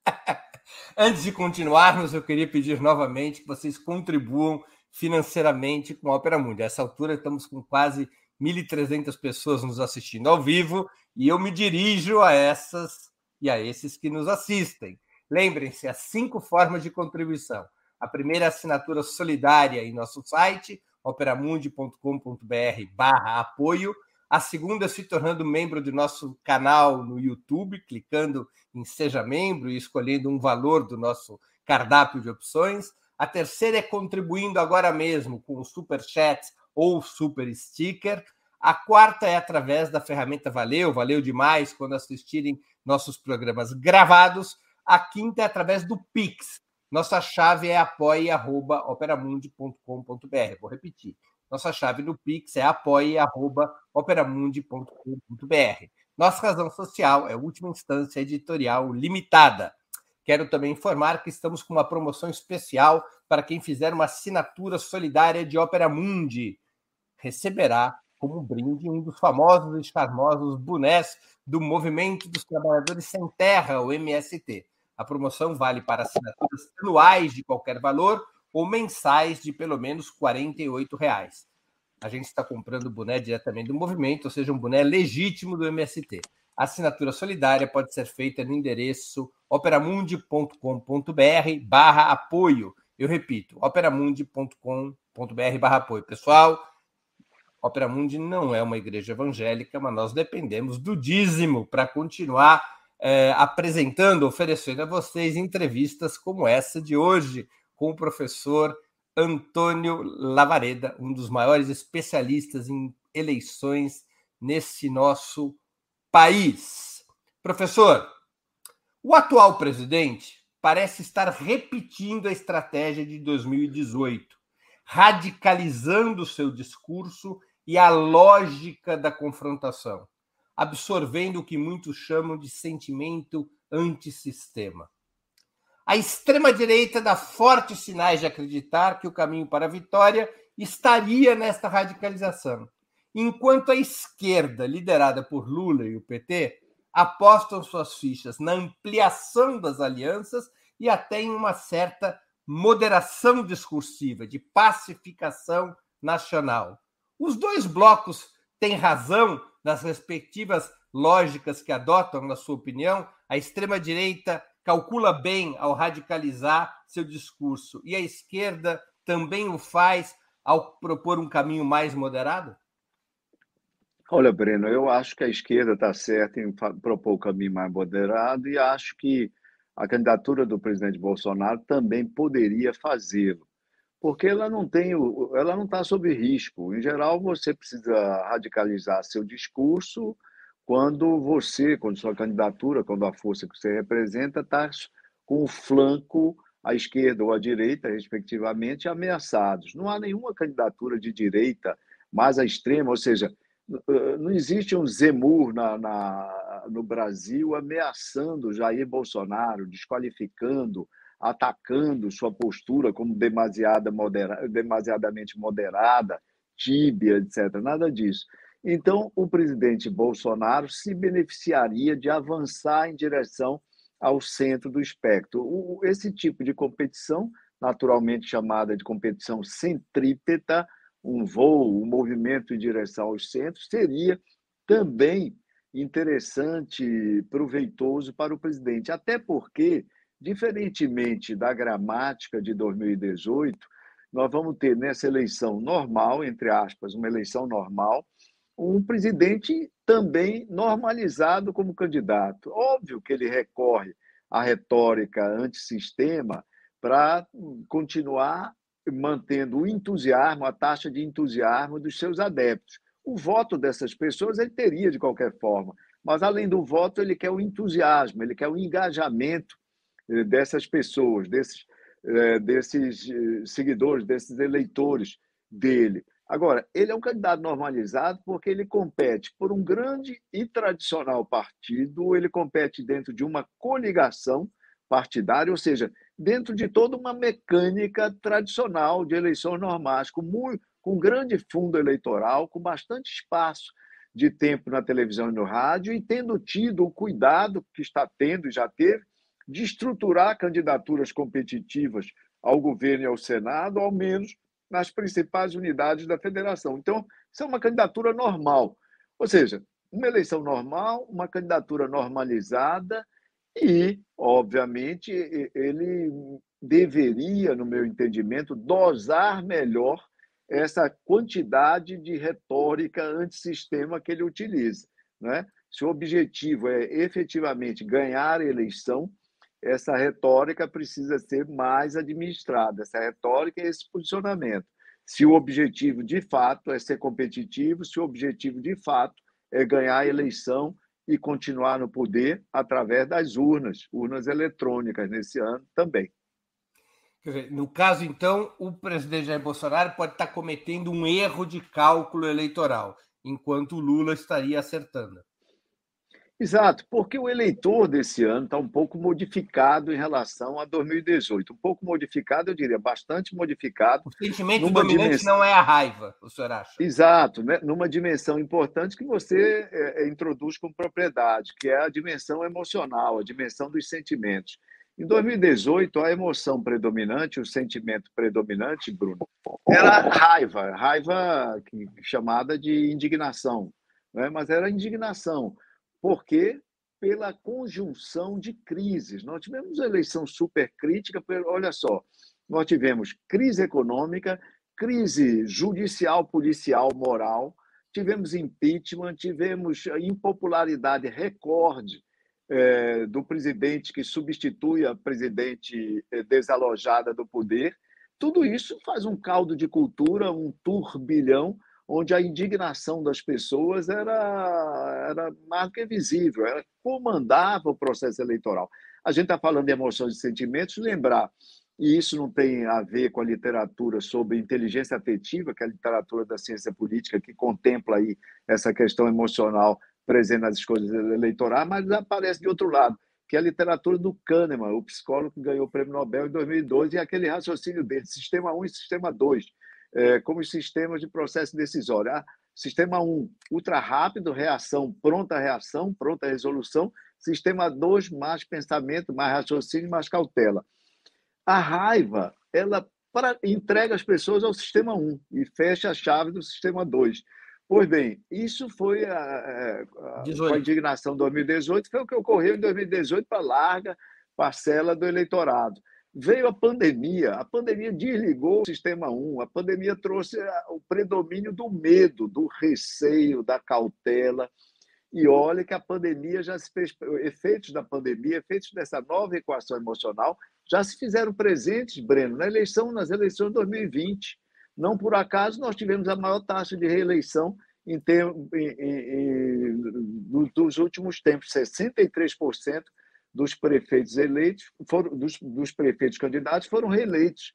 [laughs] Antes de continuarmos, eu queria pedir novamente que vocês contribuam financeiramente com a Opera Mundi. A essa altura, estamos com quase 1.300 pessoas nos assistindo ao vivo e eu me dirijo a essas e a esses que nos assistem. Lembrem-se, há cinco formas de contribuição. A primeira assinatura solidária em nosso site, operamundi.com.br barra apoio. A segunda se tornando membro do nosso canal no YouTube, clicando em Seja Membro e escolhendo um valor do nosso cardápio de opções. A terceira é contribuindo agora mesmo com o Super Chat ou super sticker. A quarta é através da ferramenta Valeu, valeu demais quando assistirem nossos programas gravados. A quinta é através do Pix. Nossa chave é apoie.operamundi.com.br. Vou repetir. Nossa chave no Pix é apoie.operamundi.com.br. Nossa razão social é última instância editorial limitada. Quero também informar que estamos com uma promoção especial para quem fizer uma assinatura solidária de Opera Mundi. Receberá como brinde um dos famosos e charmosos bonés do Movimento dos Trabalhadores Sem Terra, o MST. A promoção vale para assinaturas anuais de qualquer valor ou mensais de pelo menos 48 reais. A gente está comprando boné diretamente do movimento, ou seja, um boné legítimo do MST. A assinatura solidária pode ser feita no endereço operamundi.com.br barra apoio eu repito, operamundi.com.br barra apoio. Pessoal, Opera Mundi não é uma igreja evangélica, mas nós dependemos do dízimo para continuar é, apresentando, oferecendo a vocês entrevistas como essa de hoje, com o professor Antônio Lavareda, um dos maiores especialistas em eleições nesse nosso país. Professor, o atual presidente parece estar repetindo a estratégia de 2018, radicalizando o seu discurso e a lógica da confrontação, absorvendo o que muitos chamam de sentimento antissistema. A extrema-direita dá fortes sinais de acreditar que o caminho para a vitória estaria nesta radicalização, enquanto a esquerda, liderada por Lula e o PT, apostam suas fichas na ampliação das alianças e até em uma certa moderação discursiva, de pacificação nacional. Os dois blocos têm razão nas respectivas lógicas que adotam, na sua opinião? A extrema-direita calcula bem ao radicalizar seu discurso e a esquerda também o faz ao propor um caminho mais moderado? Olha, Breno, eu acho que a esquerda está certa em propor o caminho mais moderado e acho que a candidatura do presidente Bolsonaro também poderia fazê-lo, porque ela não tem, ela não está sob risco. Em geral, você precisa radicalizar seu discurso quando você, quando sua candidatura, quando a força que você representa está com o flanco à esquerda ou à direita, respectivamente, ameaçados. Não há nenhuma candidatura de direita mais à extrema, ou seja, não existe um Zemur na, na, no Brasil ameaçando Jair Bolsonaro, desqualificando, atacando sua postura como demasiada modera, demasiadamente moderada, tíbia, etc. Nada disso. Então, o presidente Bolsonaro se beneficiaria de avançar em direção ao centro do espectro. Esse tipo de competição, naturalmente chamada de competição centrípeta, um voo, um movimento em direção aos centros, seria também interessante, proveitoso para o presidente. Até porque, diferentemente da gramática de 2018, nós vamos ter nessa eleição normal, entre aspas, uma eleição normal, um presidente também normalizado como candidato. Óbvio que ele recorre à retórica antissistema para continuar mantendo o entusiasmo, a taxa de entusiasmo dos seus adeptos. O voto dessas pessoas ele teria de qualquer forma, mas além do voto, ele quer o entusiasmo, ele quer o engajamento dessas pessoas, desses, eh, desses eh, seguidores, desses eleitores dele. Agora, ele é um candidato normalizado porque ele compete por um grande e tradicional partido, ele compete dentro de uma coligação partidária, ou seja, dentro de toda uma mecânica tradicional de eleições normais, com, muito, com grande fundo eleitoral, com bastante espaço de tempo na televisão e no rádio, e tendo tido o cuidado que está tendo e já teve de estruturar candidaturas competitivas ao governo e ao Senado, ao menos nas principais unidades da federação. Então, isso é uma candidatura normal. Ou seja, uma eleição normal, uma candidatura normalizada e, obviamente, ele deveria, no meu entendimento, dosar melhor essa quantidade de retórica antissistema que ele utiliza. Né? Se o objetivo é efetivamente ganhar a eleição, essa retórica precisa ser mais administrada, essa retórica e esse posicionamento. Se o objetivo de fato é ser competitivo, se o objetivo de fato é ganhar a eleição e continuar no poder através das urnas, urnas eletrônicas nesse ano também. Dizer, no caso, então, o presidente Jair Bolsonaro pode estar cometendo um erro de cálculo eleitoral, enquanto o Lula estaria acertando. Exato, porque o eleitor desse ano está um pouco modificado em relação a 2018. Um pouco modificado, eu diria, bastante modificado. O sentimento dominante dimensão... não é a raiva, o senhor acha? Exato, né? numa dimensão importante que você é, é, introduz com propriedade, que é a dimensão emocional, a dimensão dos sentimentos. Em 2018, a emoção predominante, o sentimento predominante, Bruno, era raiva, raiva chamada de indignação, né? mas era indignação porque pela conjunção de crises. Nós tivemos uma eleição super crítica, olha só, nós tivemos crise econômica, crise judicial, policial, moral, tivemos impeachment, tivemos impopularidade recorde é, do presidente que substitui a presidente é, desalojada do poder. Tudo isso faz um caldo de cultura, um turbilhão onde a indignação das pessoas era, era mais que visível, ela comandava o processo eleitoral. A gente está falando de emoções e sentimentos, lembrar, e isso não tem a ver com a literatura sobre inteligência afetiva, que é a literatura da ciência política, que contempla aí essa questão emocional presente nas escolhas eleitorais, mas aparece de outro lado, que é a literatura do Kahneman, o psicólogo que ganhou o prêmio Nobel em 2012, e aquele raciocínio dele, sistema 1 e sistema 2 é, como os sistemas de processo decisório. Ah, sistema 1, ultra rápido, reação, pronta reação, pronta resolução. Sistema 2, mais pensamento, mais raciocínio, mais cautela. A raiva, ela para, entrega as pessoas ao sistema 1 e fecha a chave do sistema 2. Pois bem, isso foi a, a, a, a indignação de 2018, foi o que ocorreu em 2018 para larga parcela do eleitorado. Veio a pandemia, a pandemia desligou o sistema 1, a pandemia trouxe o predomínio do medo, do receio, da cautela. E olha que a pandemia já se fez, efeitos da pandemia, efeitos dessa nova equação emocional, já se fizeram presentes, Breno, na eleição, nas eleições de 2020. Não por acaso nós tivemos a maior taxa de reeleição em, ter, em, em, dos últimos tempos, 63% dos prefeitos eleitos, foram, dos, dos prefeitos candidatos foram reeleitos.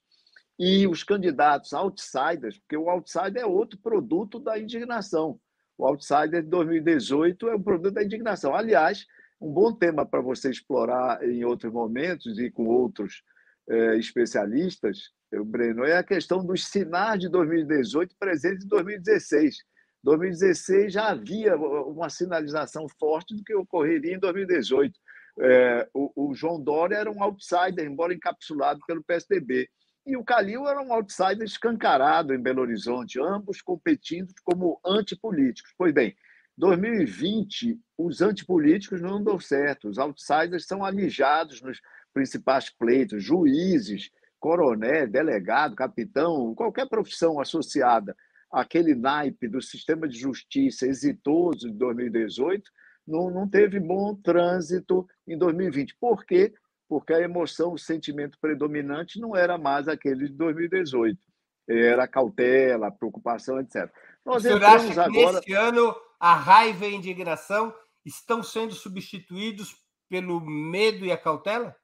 E os candidatos outsiders, porque o outsider é outro produto da indignação. O outsider de 2018 é um produto da indignação. Aliás, um bom tema para você explorar em outros momentos e com outros eh, especialistas, Breno, é a questão dos sinais de 2018 presentes em 2016. 2016 já havia uma sinalização forte do que ocorreria em 2018. É, o, o, João Dória era um outsider, embora encapsulado pelo PSDB. E o Calil era um outsider escancarado em Belo Horizonte, ambos competindo como antipolíticos. Pois bem, 2020, os antipolíticos não dão certo, os outsiders são alijados nos principais pleitos, juízes, coronel, delegado, capitão, qualquer profissão associada àquele naipe do sistema de justiça exitoso de 2018 não, não teve bom trânsito em 2020. Por quê? Porque a emoção, o sentimento predominante não era mais aquele de 2018. Era a cautela, a preocupação, etc. Nós o senhor acha que agora... nesse ano a raiva e a indignação estão sendo substituídos pelo medo e a cautela?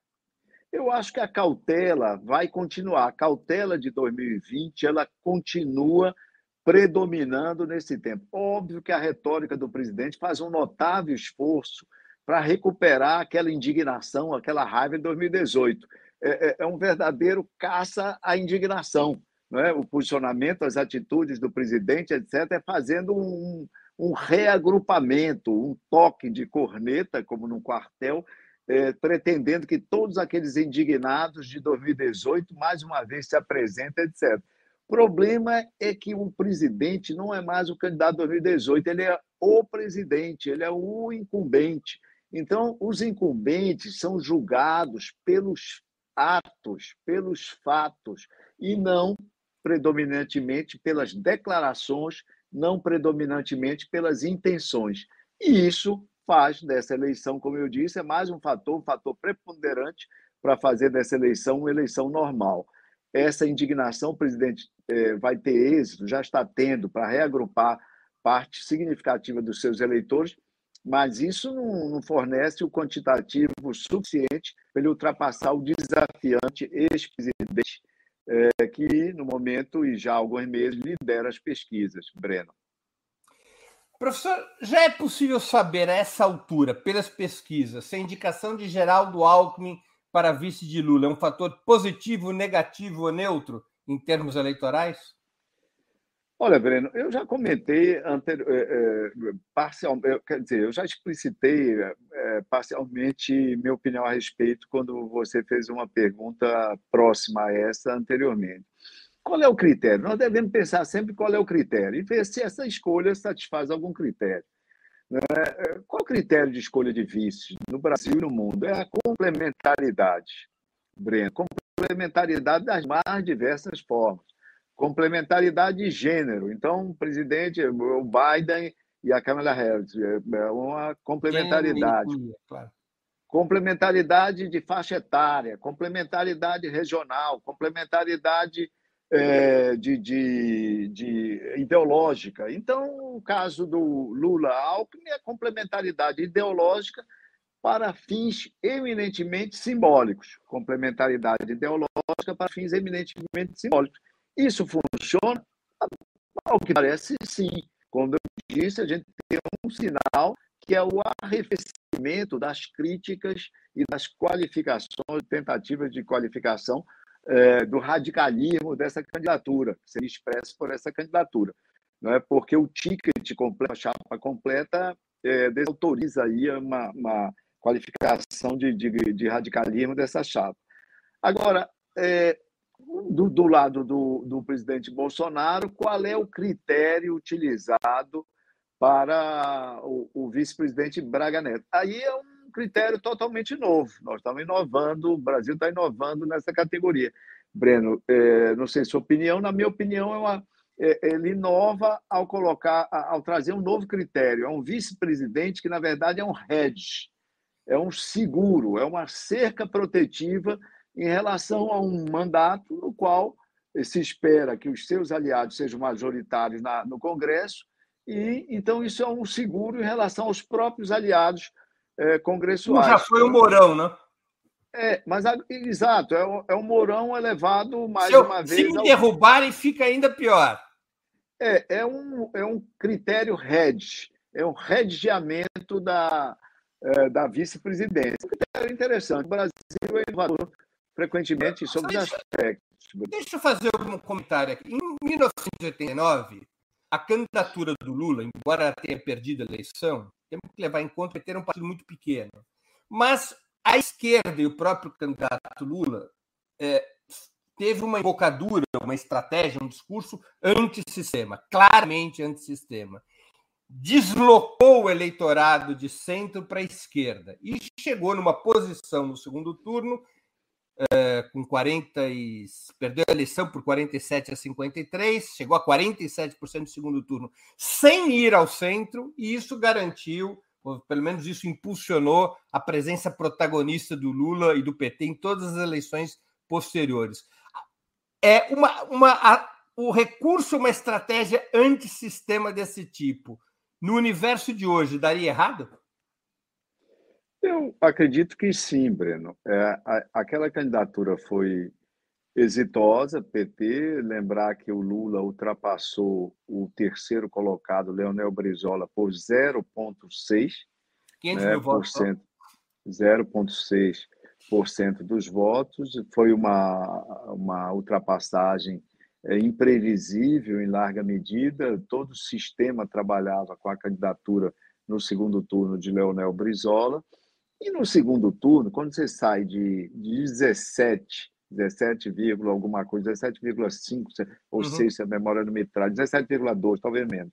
Eu acho que a cautela vai continuar. A cautela de 2020 ela continua predominando nesse tempo. Óbvio que a retórica do presidente faz um notável esforço para recuperar aquela indignação, aquela raiva de 2018. É, é, é, um verdadeiro caça à indignação. Não é? O posicionamento, as atitudes do presidente, etc., é fazendo um, um reagrupamento, um toque de corneta, como num quartel, é, pretendendo que todos aqueles indignados de 2018 mais uma vez se apresentem, etc problema é que o presidente não é mais o candidato de 2018, ele é o presidente, ele é o incumbente. Então, os incumbentes são julgados pelos atos, pelos fatos, e não predominantemente pelas declarações, não predominantemente pelas intenções. E isso faz dessa eleição, como eu disse, é mais um fator, um fator preponderante para fazer dessa eleição uma eleição normal essa indignação, presidente é, vai ter êxito, já está tendo, para reagrupar parte significativa dos seus eleitores, mas isso não, não fornece o quantitativo suficiente para ele ultrapassar o desafiante ex-presidente, é, que, no momento e já há alguns meses, lidera as pesquisas. Breno. Professor, já é possível saber a essa altura, pelas pesquisas, se a indicação de Geraldo Alckmin para vice de Lula é um fator positivo, negativo ou neutro em termos eleitorais? Olha, Breno, eu já comentei anterior, é, parcialmente, quer dizer, eu já explicitei é, parcialmente minha opinião a respeito quando você fez uma pergunta próxima a essa anteriormente. Qual é o critério? Nós devemos pensar sempre qual é o critério e ver se essa escolha satisfaz algum critério. Né? Qual o critério de escolha de vice no Brasil e no mundo? É a complementaridade, Breno. Complementaridade das mais diversas formas. Complementaridade de gênero. Então, o presidente, o Biden e a Kamala Harris, é uma complementaridade. Complementaridade de faixa etária, complementaridade regional, complementaridade é, de, de, de, ideológica. Então, o caso do Lula-Alckmin é complementaridade ideológica para fins eminentemente simbólicos. Complementaridade ideológica para fins eminentemente simbólicos. Isso funciona? Ao que parece, sim. Como eu disse, a gente tem um sinal que é o arrefecimento das críticas e das qualificações, tentativas de qualificação é, do radicalismo dessa candidatura, seria expresso por essa candidatura. Não é? Porque o ticket completo, a chapa completa, é, desautoriza aí uma, uma qualificação de, de, de, radicalismo dessa chapa. Agora, é, do, do, lado do, do presidente Bolsonaro, qual é o critério utilizado para o, o vice-presidente Braga Neto? Aí é um critério totalmente novo. Nós estamos inovando, o Brasil está inovando nessa categoria. Breno, é, não sei sua opinião, na minha opinião, é uma, é, ele inova ao colocar, ao trazer um novo critério. É um vice-presidente que, na verdade, é um hedge, é um seguro, é uma cerca protetiva em relação a um mandato no qual se espera que os seus aliados sejam majoritários na, no Congresso e então isso é um seguro em relação aos próprios aliados é, congressuais. Já foi o Mourão, né? É, mas exato, é o, é o Mourão elevado mais se eu, uma vez. Se me ao... derrubarem, fica ainda pior. É, é, um, é um critério hedge, é um hedgeamento da, é, da vice-presidência. Um critério interessante. O Brasil é inovador frequentemente sobre os aspectos. Deixa eu fazer um comentário aqui. Em 1989, a candidatura do Lula, embora ela tenha perdido a eleição, temos que levar em conta que ter um partido muito pequeno. Mas a esquerda e o próprio candidato Lula é, teve uma embocadura, uma estratégia, um discurso antissistema, claramente antissistema. Deslocou o eleitorado de centro para a esquerda e chegou numa posição no segundo turno é, com 40 e perdeu a eleição por 47 a 53, chegou a 47% no segundo turno, sem ir ao centro, e isso garantiu pelo menos isso impulsionou a presença protagonista do Lula e do PT em todas as eleições posteriores. É uma, uma a, o recurso, uma estratégia antissistema desse tipo, no universo de hoje, daria errado? Eu acredito que sim, Breno. É, a, aquela candidatura foi exitosa, PT. Lembrar que o Lula ultrapassou o terceiro colocado, Leonel Brizola, por 0,6%. 500 né, mil votos. 0,6% dos votos. Foi uma, uma ultrapassagem é, imprevisível em larga medida. Todo o sistema trabalhava com a candidatura no segundo turno de Leonel Brizola. E no segundo turno, quando você sai de, de 17 17, alguma coisa, 17,5, ou uhum. sei se a memória não me traz, 17,2, talvez menos,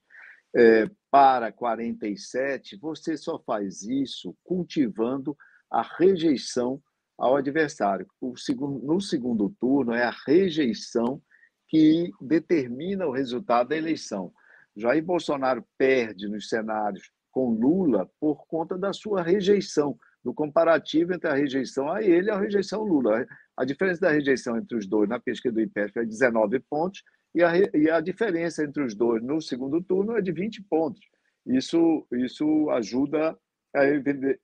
é, para 47, você só faz isso cultivando a rejeição ao adversário. Segundo, no segundo turno, é a rejeição que determina o resultado da eleição. Jair Bolsonaro perde nos cenários com Lula por conta da sua rejeição, do comparativo entre a rejeição a ele e a rejeição ao Lula. A diferença da rejeição entre os dois na pesquisa do IPEF é 19 pontos e a, e a diferença entre os dois no segundo turno é de 20 pontos. Isso, isso ajuda a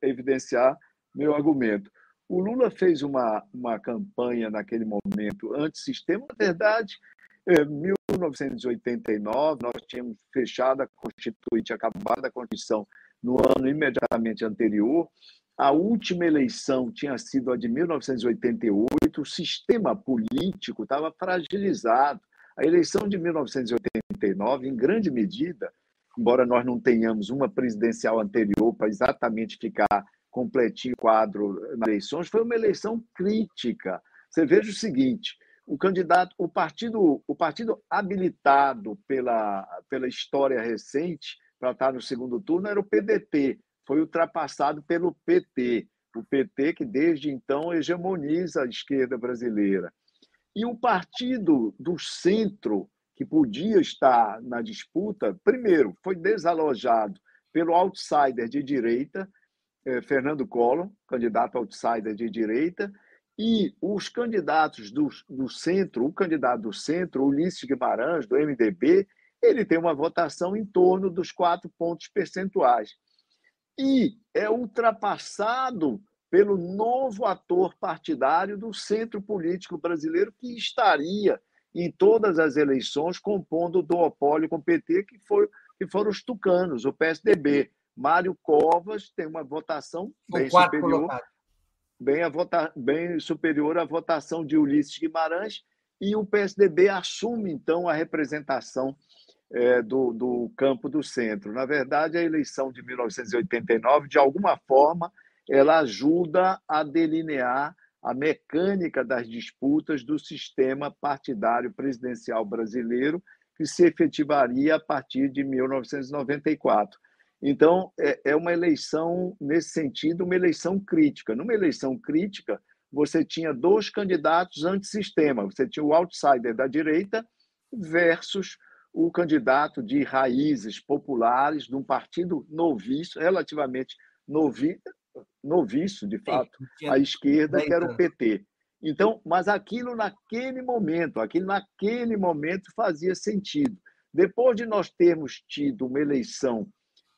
evidenciar meu argumento. O Lula fez uma, uma campanha naquele momento antissistema. Na verdade, em 1989, nós tínhamos fechado a Constituinte, acabado a Constituição no ano imediatamente anterior, a última eleição tinha sido a de 1988, o sistema político estava fragilizado. A eleição de 1989, em grande medida, embora nós não tenhamos uma presidencial anterior para exatamente ficar completinho o quadro nas eleições, foi uma eleição crítica. Você veja o seguinte: o candidato, o partido, o partido habilitado pela, pela história recente para estar no segundo turno era o PDT foi ultrapassado pelo PT, o PT que desde então hegemoniza a esquerda brasileira. E o partido do centro, que podia estar na disputa, primeiro, foi desalojado pelo outsider de direita, eh, Fernando Collor, candidato outsider de direita, e os candidatos do, do centro, o candidato do centro, Ulisses Guimarães, do MDB, ele tem uma votação em torno dos quatro pontos percentuais e é ultrapassado pelo novo ator partidário do centro político brasileiro que estaria em todas as eleições compondo o duopólio com o PT, que, foi, que foram os tucanos, o PSDB. Mário Covas tem uma votação bem superior, bem, a vota, bem superior à votação de Ulisses Guimarães, e o PSDB assume, então, a representação é, do, do campo do centro. Na verdade, a eleição de 1989, de alguma forma, ela ajuda a delinear a mecânica das disputas do sistema partidário presidencial brasileiro, que se efetivaria a partir de 1994. Então, é, é uma eleição, nesse sentido, uma eleição crítica. Numa eleição crítica, você tinha dois candidatos antissistema. Você tinha o outsider da direita versus o candidato de raízes populares de um partido noviço, relativamente novi, noviço, de fato, Sim, à esquerda, que era o PT. Então, mas aquilo naquele momento, aquilo naquele momento fazia sentido. Depois de nós termos tido uma eleição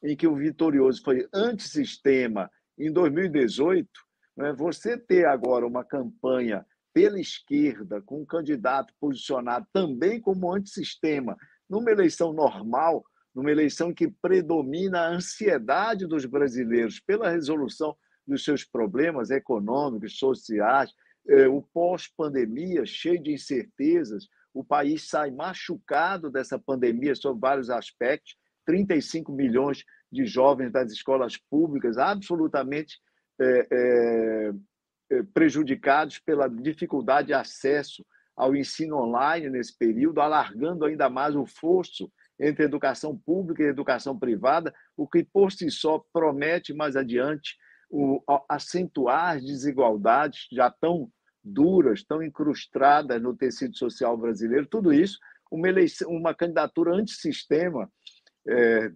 em que o vitorioso foi antissistema em 2018, né, você ter agora uma campanha pela esquerda, com um candidato posicionado também como antissistema, numa eleição normal, numa eleição que predomina a ansiedade dos brasileiros pela resolução dos seus problemas econômicos, sociais, eh, o pós-pandemia cheio de incertezas, o país sai machucado dessa pandemia sob vários aspectos, 35 milhões de jovens das escolas públicas absolutamente é, é, prejudicados pela dificuldade de acesso ao ensino online nesse período, alargando ainda mais o fosso entre educação pública e educação privada, o que por si só promete mais adiante o, acentuar as desigualdades já tão duras, tão incrustadas no tecido social brasileiro. Tudo isso, uma, eleição, uma candidatura antissistema é,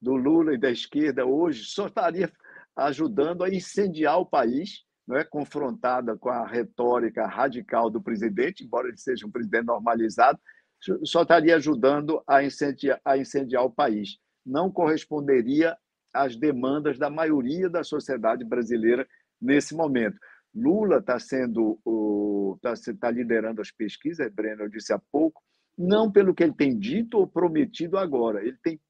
do Lula e da esquerda hoje só estaria ajudando a incendiar o país, não é confrontada com a retórica radical do presidente, embora ele seja um presidente normalizado, só estaria ajudando a incendiar, a incendiar o país. Não corresponderia às demandas da maioria da sociedade brasileira nesse momento. Lula está sendo está tá liderando as pesquisas, Breno, eu disse há pouco, não pelo que ele tem dito ou prometido agora. Ele tem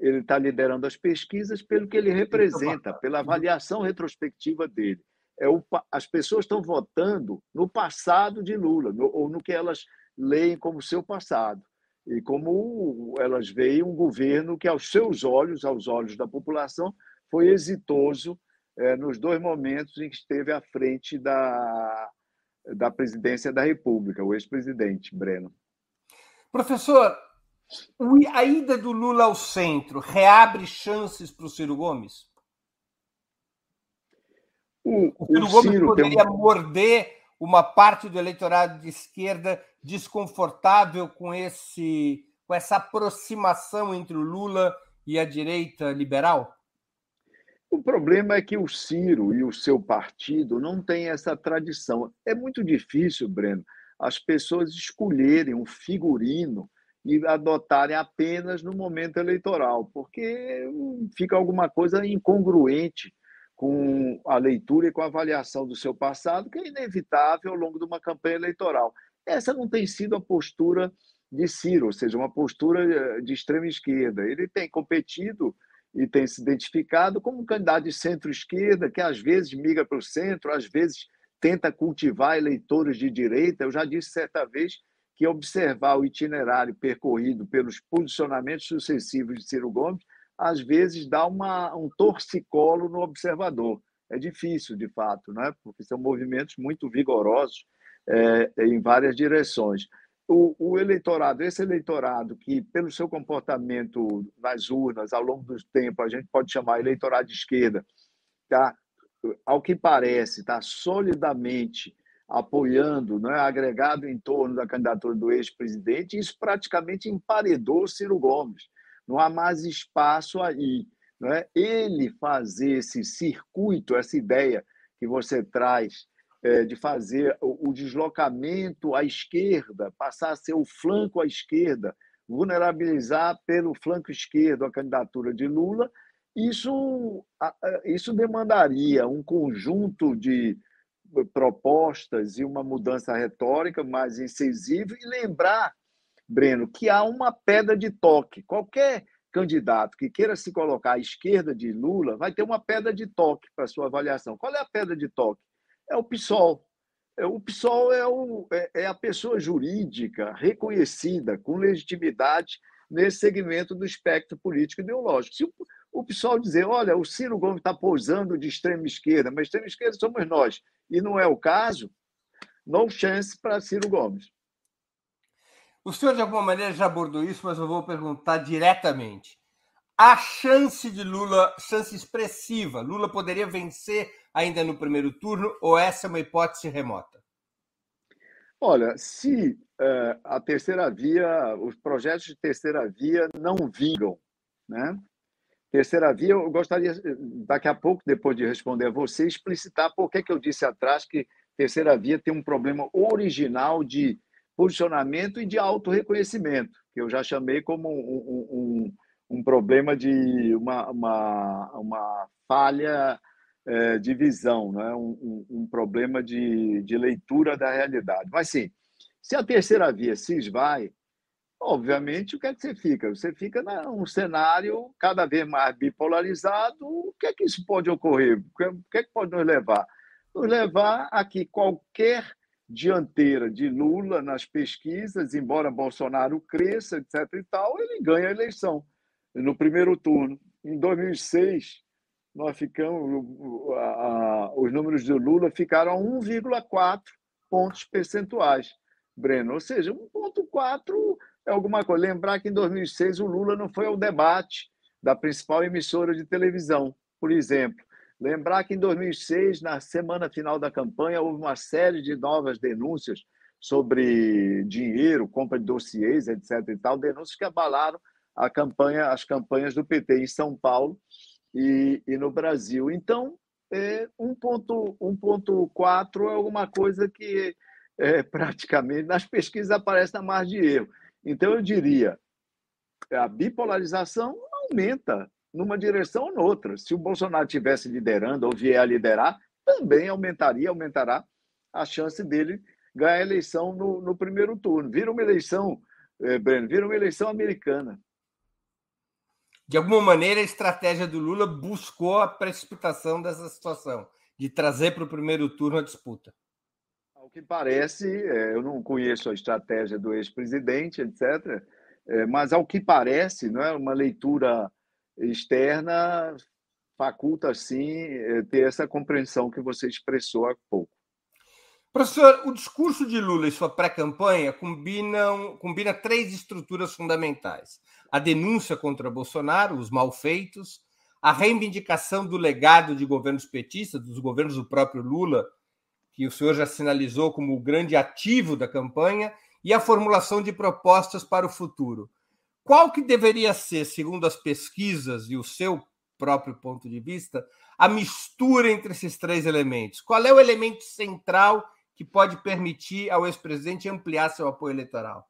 ele está liderando as pesquisas pelo que ele representa, pela avaliação retrospectiva dele. É o, as pessoas estão votando no passado de Lula, no, ou no que elas leem como seu passado. E como elas veem um governo que, aos seus olhos, aos olhos da população, foi exitoso é, nos dois momentos em que esteve à frente da, da presidência da República, o ex-presidente Breno. Professor, a ida do Lula ao centro reabre chances para o Ciro Gomes? O, o Ciro Gomes Ciro poderia morder uma parte do eleitorado de esquerda desconfortável com esse com essa aproximação entre o Lula e a direita liberal? O problema é que o Ciro e o seu partido não têm essa tradição. É muito difícil, Breno, as pessoas escolherem um figurino e adotarem apenas no momento eleitoral, porque fica alguma coisa incongruente com a leitura e com a avaliação do seu passado, que é inevitável ao longo de uma campanha eleitoral. Essa não tem sido a postura de Ciro, ou seja, uma postura eh, de extrema esquerda. Ele tem competido e tem se identificado como um candidato de centro-esquerda, que às vezes migra para o centro, às vezes tenta cultivar eleitores de direita. Eu já disse certa vez que observar o itinerário percorrido pelos posicionamentos sucessivos de Ciro Gomes, às vezes dá uma, um torcicolo no observador. É difícil, de fato, né? porque são movimentos muito vigorosos é, em várias direções. O, o, eleitorado, esse eleitorado que, pelo seu comportamento nas urnas, ao longo do tempo, a gente pode chamar eleitorado de esquerda, tá, ao que parece, está solidamente apoiando, né, agregado em torno da candidatura do ex-presidente, isso praticamente emparedou Ciro Gomes. Não há mais espaço aí. Né? Ele fazer esse circuito, essa ideia que você traz é, de fazer o, o deslocamento à esquerda, passar a ser o flanco à esquerda, vulnerabilizar pelo flanco esquerdo a candidatura de Lula, isso, isso demandaria um conjunto de propostas e uma mudança retórica mais incisiva e lembrar, Breno, que há uma pedra de toque. Qualquer candidato que queira se colocar à esquerda de Lula vai ter uma pedra de toque para sua avaliação. Qual é a pedra de toque? É o PSOL. É, o PSOL é, o, é, é a pessoa jurídica reconhecida com legitimidade nesse segmento do espectro político ideológico. Se o, o PSOL dizer, olha, o Ciro Gomes está pousando de extrema esquerda, mas extrema esquerda somos nós, e não é o caso, no chance para Ciro Gomes. O senhor, de alguma maneira, já abordou isso, mas eu vou perguntar diretamente. A chance de Lula, chance expressiva, Lula poderia vencer ainda no primeiro turno ou essa é uma hipótese remota? Olha, se uh, a terceira via, os projetos de terceira via não vingam, né? Terceira via, eu gostaria, daqui a pouco, depois de responder a você, explicitar por que, que eu disse atrás que terceira via tem um problema original de posicionamento e de auto-reconhecimento, que eu já chamei como um, um, um problema de uma, uma, uma falha é, de visão, né? um, um, problema de, de leitura da realidade. Mas sim, se a terceira via se esvai, obviamente, o que é que você fica? Você fica num cenário cada vez mais bipolarizado. O que é que isso pode ocorrer? O que é que pode nos levar? Nos levar a que qualquer dianteira de Lula nas pesquisas, embora Bolsonaro cresça, etc. e tal, ele ganha a eleição no primeiro turno. Em 2006, nós ficamos, a, a, os números do Lula ficaram a 1,4 pontos percentuais, Breno. Ou seja, 1,4 é alguma coisa. Lembrar que em 2006 o Lula não foi ao debate da principal emissora de televisão, por exemplo. Lembrar que em 2006, na semana final da campanha, houve uma série de novas denúncias sobre dinheiro, compra de dossiês, etc. e tal, denúncias que abalaram a campanha, as campanhas do PT em São Paulo e, e no Brasil. Então, é, 1.4 é alguma coisa que é, [laughs] praticamente nas pesquisas aparece na margem de erro. Então, eu diria, a bipolarização aumenta numa direção ou noutra. Se o Bolsonaro estivesse liderando ou vier a liderar, também aumentaria, aumentará a chance dele ganhar a eleição no, no primeiro turno. Vira uma eleição, eh, Breno, vira uma eleição americana. De alguma maneira, a estratégia do Lula buscou a precipitação dessa situação, de trazer para o primeiro turno a disputa. Ao que parece, é, eu não conheço a estratégia do ex-presidente, etc., é, mas ao que parece, não é uma leitura externa faculta, sim, é, ter essa compreensão que você expressou há pouco. Professor, o discurso de Lula e sua pré-campanha combinam combina três estruturas fundamentais: a denúncia contra Bolsonaro, os malfeitos, a reivindicação do legado de governos petistas, dos governos do próprio Lula, que o senhor já sinalizou como o grande ativo da campanha, e a formulação de propostas para o futuro. Qual que deveria ser, segundo as pesquisas e o seu próprio ponto de vista, a mistura entre esses três elementos? Qual é o elemento central que pode permitir ao ex-presidente ampliar seu apoio eleitoral?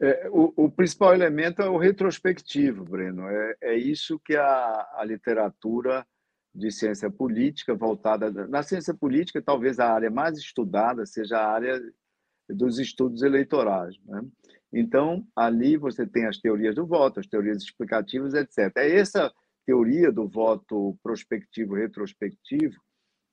É, o, o, principal elemento é o retrospectivo, Breno. É, é isso que a, a, literatura de ciência política voltada. Na ciência política, talvez a área mais estudada seja a área dos estudos eleitorais. Né? Então, ali você tem as teorias do voto, as teorias explicativas, etc. É essa teoria do voto prospectivo retrospectivo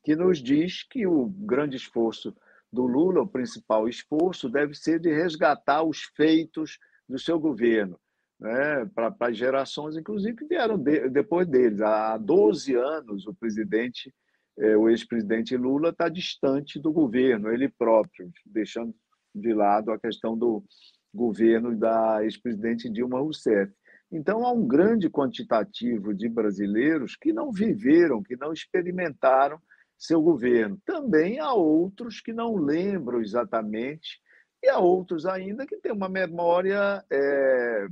que nos diz que o grande esforço do Lula, o principal esforço, deve ser de resgatar os feitos do seu governo, né? para as gerações, inclusive, que vieram de, depois deles. Há 12 anos, o presidente, eh, o ex-presidente Lula, está distante do governo, ele próprio, deixando de lado a questão do governo da ex-presidente Dilma Rousseff. Então, há um grande quantitativo de brasileiros que não viveram, que não experimentaram seu governo. Também há outros que não lembram exatamente, e há outros ainda que têm uma memória é,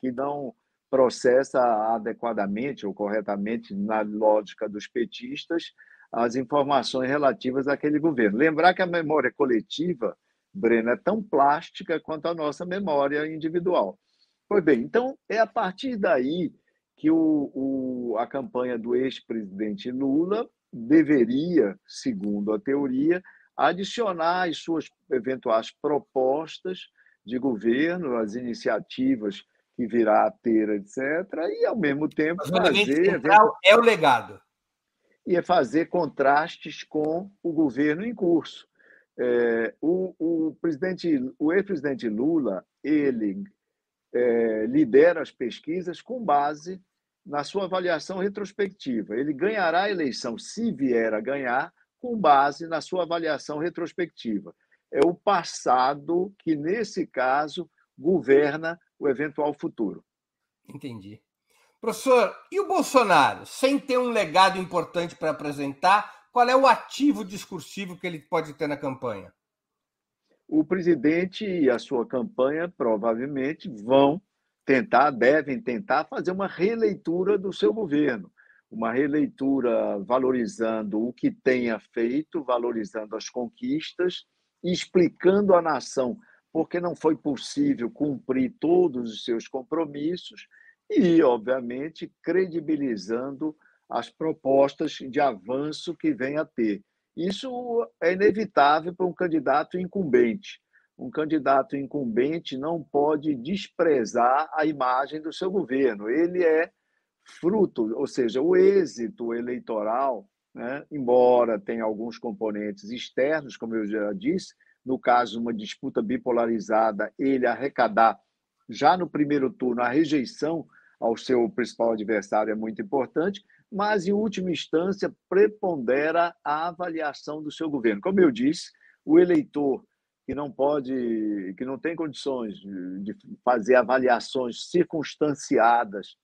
que não processa adequadamente ou corretamente, na lógica dos petistas, as informações relativas àquele governo. Lembrar que a memória coletiva Breno, é tão plástica quanto a nossa memória individual. Pois bem, então é a partir daí que o, o, a campanha do ex-presidente Lula deveria, segundo a teoria, adicionar as suas eventuais propostas de governo, as iniciativas que virá a ter, etc., e, ao mesmo tempo, fazer. Central é o legado. E é fazer contrastes com o governo em curso. É, o, o, presidente, o ex-presidente Lula, ele é, lidera as pesquisas com base na sua avaliação retrospectiva. Ele ganhará a eleição, se vier a ganhar, com base na sua avaliação retrospectiva. É o passado que, nesse caso, governa o eventual futuro. Entendi. Professor, e o Bolsonaro, sem ter um legado importante para apresentar, qual é o ativo discursivo que ele pode ter na campanha? O presidente e a sua campanha provavelmente vão tentar, devem tentar fazer uma releitura do seu governo, uma releitura valorizando o que tenha feito, valorizando as conquistas explicando à nação porque não foi possível cumprir todos os seus compromissos e, obviamente, credibilizando as propostas de avanço que vem a ter. Isso é inevitável para um candidato incumbente. Um candidato incumbente não pode desprezar a imagem do seu governo. Ele é fruto, ou seja, o êxito eleitoral, né, embora tenha alguns componentes externos, como eu já disse, no caso, uma disputa bipolarizada, ele arrecadar já no primeiro turno a rejeição ao seu principal adversário é muito importante, mas, em última instância, prepondera a avaliação do seu governo. Como eu disse, o eleitor que não pode, que não tem condições de fazer avaliações circunstanciadas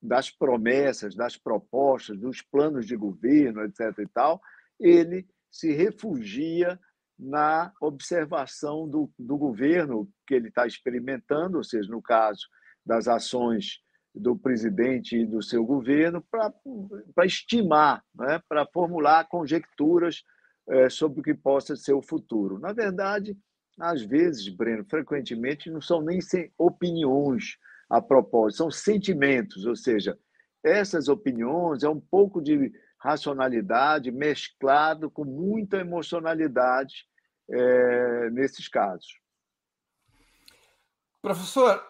das promessas, das propostas, dos planos de governo, etc. e tal, ele se refugia na observação do, do governo que ele está experimentando, ou seja, no caso das ações do presidente e do seu governo, para estimar, né, para formular conjecturas é, sobre o que possa ser o futuro. Na verdade, às vezes, Breno, frequentemente não são nem opiniões a propósito, são sentimentos, ou seja, essas opiniões é um pouco de racionalidade mesclado com muita emocionalidade é, nesses casos. Professor,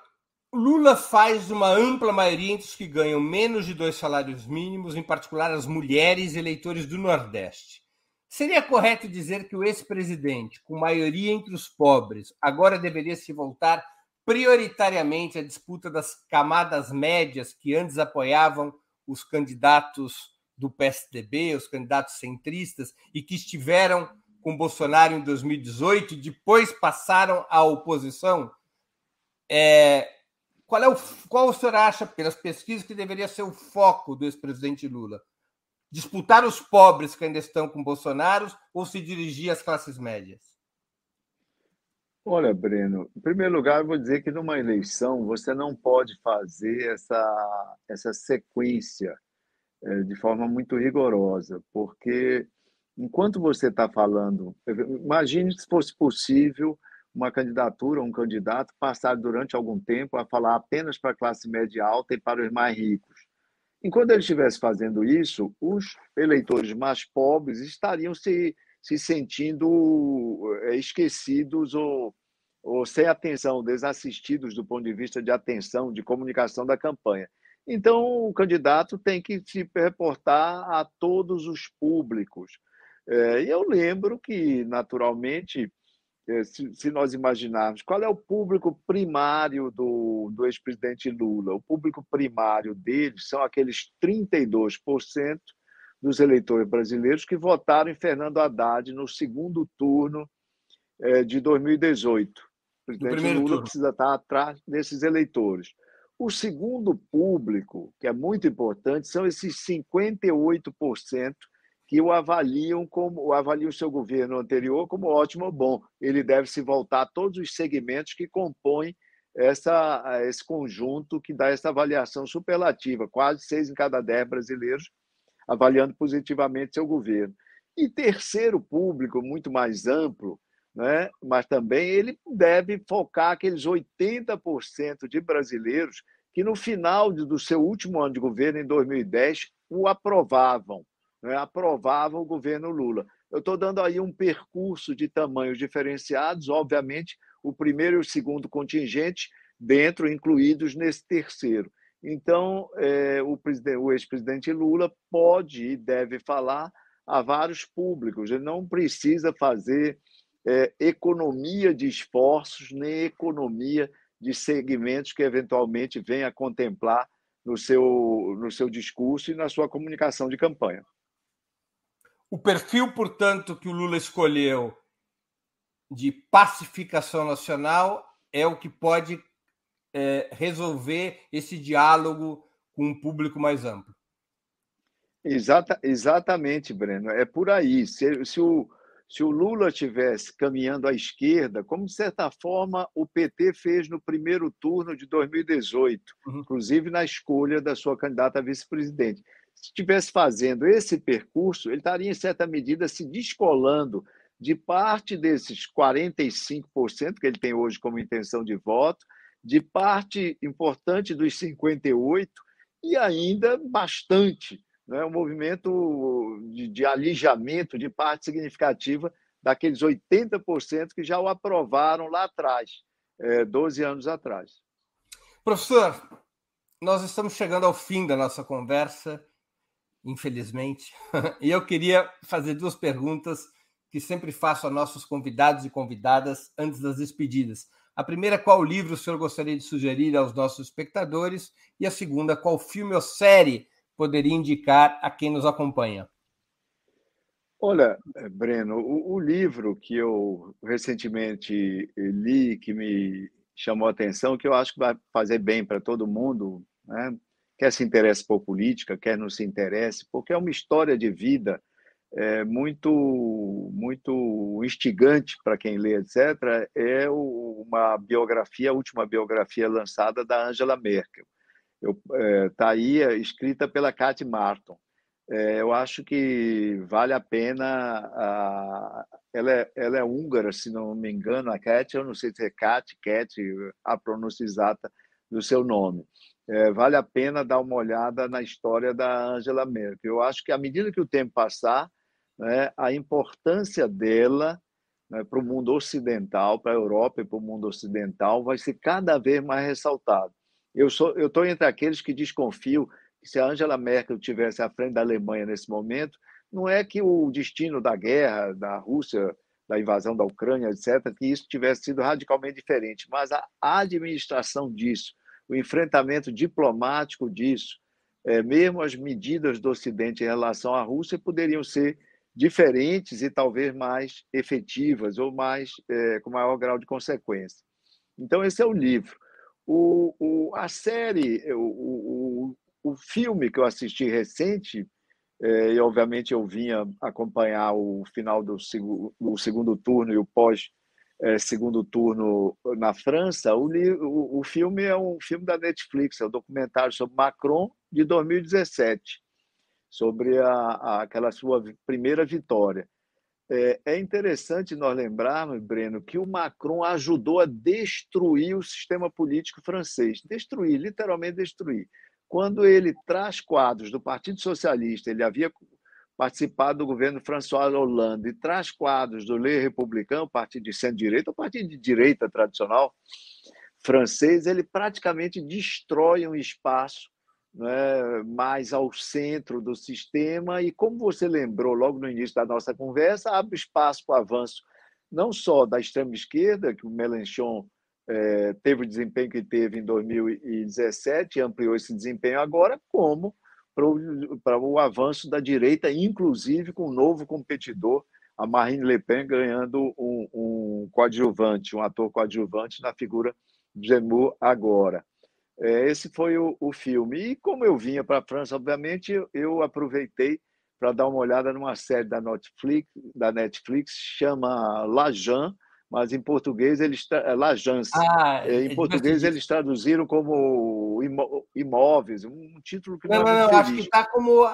Lula faz uma ampla maioria entre os que ganham menos de dois salários mínimos, em particular as mulheres eleitores do Nordeste. Seria correto dizer que o ex-presidente, com maioria entre os pobres, agora deveria se voltar prioritariamente à disputa das camadas médias que antes apoiavam os candidatos do PSDB, os candidatos centristas, e que estiveram com Bolsonaro em 2018 e depois passaram à oposição. É, qual, é o, qual o senhor acha, pelas pesquisas, que deveria ser o foco do ex-presidente Lula? Disputar os pobres que ainda estão com Bolsonaro ou se dirigir às classes médias? Olha, Breno, em primeiro lugar, vou dizer que numa eleição você não pode fazer essa, essa sequência é, de forma muito rigorosa, porque enquanto você está falando, imagine se fosse possível uma candidatura, um candidato passar durante algum tempo a falar apenas para a classe média alta e para os mais ricos. Enquanto ele estivesse fazendo isso, os eleitores mais pobres estariam se, se sentindo eh, esquecidos ou, ou sem atenção, desassistidos do ponto de vista de atenção, de comunicação da campanha. Então, o candidato tem que se reportar a todos os públicos, é, e eu lembro que, naturalmente, é, se, nós imaginarmos qual é o público primário do, do ex-presidente Lula, o público primário dele são aqueles 32% dos eleitores brasileiros que votaram em Fernando Haddad no segundo turno é, de 2018. O presidente Lula turno. precisa estar atrás desses eleitores. O segundo público, que é muito importante, são esses 58% que o avaliam como avaliam o seu governo anterior como ótimo ou bom. Ele deve se voltar a todos os segmentos que compõem essa, esse conjunto que dá essa avaliação superlativa, quase seis em cada dez brasileiros avaliando positivamente seu governo. E terceiro público, muito mais amplo, né? mas também ele deve focar aqueles 80% de brasileiros que, no final do seu último ano de governo, em 2010, o aprovavam né, aprovava o governo Lula. Eu estou dando aí um percurso de tamanhos diferenciados, obviamente, o primeiro e o segundo contingente dentro, incluídos nesse terceiro. Então, é, o, o ex-presidente Lula pode e deve falar a vários públicos, ele não precisa fazer é, economia de esforços, nem economia de segmentos que eventualmente venha contemplar no seu, no seu discurso e na sua comunicação de campanha. O perfil, portanto, que o Lula escolheu de pacificação nacional é o que pode é, resolver esse diálogo com um público mais amplo. Exata, exatamente, Breno. É por aí. Se, se, o, se o Lula estivesse caminhando à esquerda, como de certa forma o PT fez no primeiro turno de 2018, uhum. inclusive na escolha da sua candidata a vice-presidente estivesse fazendo esse percurso, ele estaria, em certa medida, se descolando de parte desses 45% que ele tem hoje como intenção de voto, de parte importante dos 58% e ainda bastante, né, um movimento de, de alijamento de parte significativa daqueles 80% que já o aprovaram lá atrás, é, 12 anos atrás. Professor, nós estamos chegando ao fim da nossa conversa, infelizmente, [laughs] e eu queria fazer duas perguntas que sempre faço a nossos convidados e convidadas antes das despedidas. A primeira, qual livro o senhor gostaria de sugerir aos nossos espectadores? E a segunda, qual filme ou série poderia indicar a quem nos acompanha? Olha, eh, Breno, o, o livro que eu recentemente li, que me chamou a atenção, que eu acho que vai fazer bem para todo mundo, né? Quer se interesse por política, quer não se interesse, porque é uma história de vida é, muito muito instigante para quem lê, etc., é uma biografia, a última biografia lançada da Angela Merkel. Está é, tá aí, é, escrita pela Kate Martin. É, eu acho que vale a pena. A, ela, é, ela é húngara, se não me engano, a Kat, eu não sei se é Kat, Kat, a pronúncia exata do seu nome. É, vale a pena dar uma olhada na história da Angela Merkel. Eu acho que, à medida que o tempo passar, né, a importância dela né, para o mundo ocidental, para a Europa e para o mundo ocidental, vai ser cada vez mais sou, eu estou entre aqueles que desconfio que se a Angela Merkel tivesse à frente da Alemanha nesse momento, não é que o destino da guerra, da Rússia, da invasão da Ucrânia, etc., que isso tivesse sido radicalmente diferente, mas a administração disso, o enfrentamento diplomático disso, é, mesmo as medidas do Ocidente em relação à Rússia poderiam ser diferentes e talvez mais efetivas ou mais é, com maior grau de consequência. Então esse é o livro. O, o a série, o, o, o filme que eu assisti recente é, e obviamente eu vinha acompanhar o final do, do segundo turno e o pós é, segundo turno na França, o, o, o filme é um filme da Netflix, é um documentário sobre Macron de 2017 sobre a, a, aquela sua primeira vitória. É, é interessante nós lembrarmos, Breno, que o Macron ajudou a destruir o sistema político francês. Destruir, literalmente destruir. Quando ele traz quadros do Partido Socialista, ele havia participado do governo François Hollande, e traz quadros do Le Républicain, partido de centro-direita, o partido de direita tradicional francês, ele praticamente destrói um espaço né, mais ao centro do sistema. E, como você lembrou logo no início da nossa conversa, abre espaço para o avanço não só da extrema-esquerda, que o Mélenchon é, teve o desempenho que teve em 2017 e ampliou esse desempenho agora, como para o, o avanço da direita, inclusive com um novo competidor, a Marine Le Pen ganhando um, um coadjuvante, um ator coadjuvante na figura de Zemmour agora. É, esse foi o, o filme. E como eu vinha para a França, obviamente, eu, aproveitei para dar uma olhada numa série da Netflix, da Netflix chama Lajan, mas em português eles é, Lajans. Ah, é, em português eles traduziram como imóveis, um título que não, não, é não, acho que está como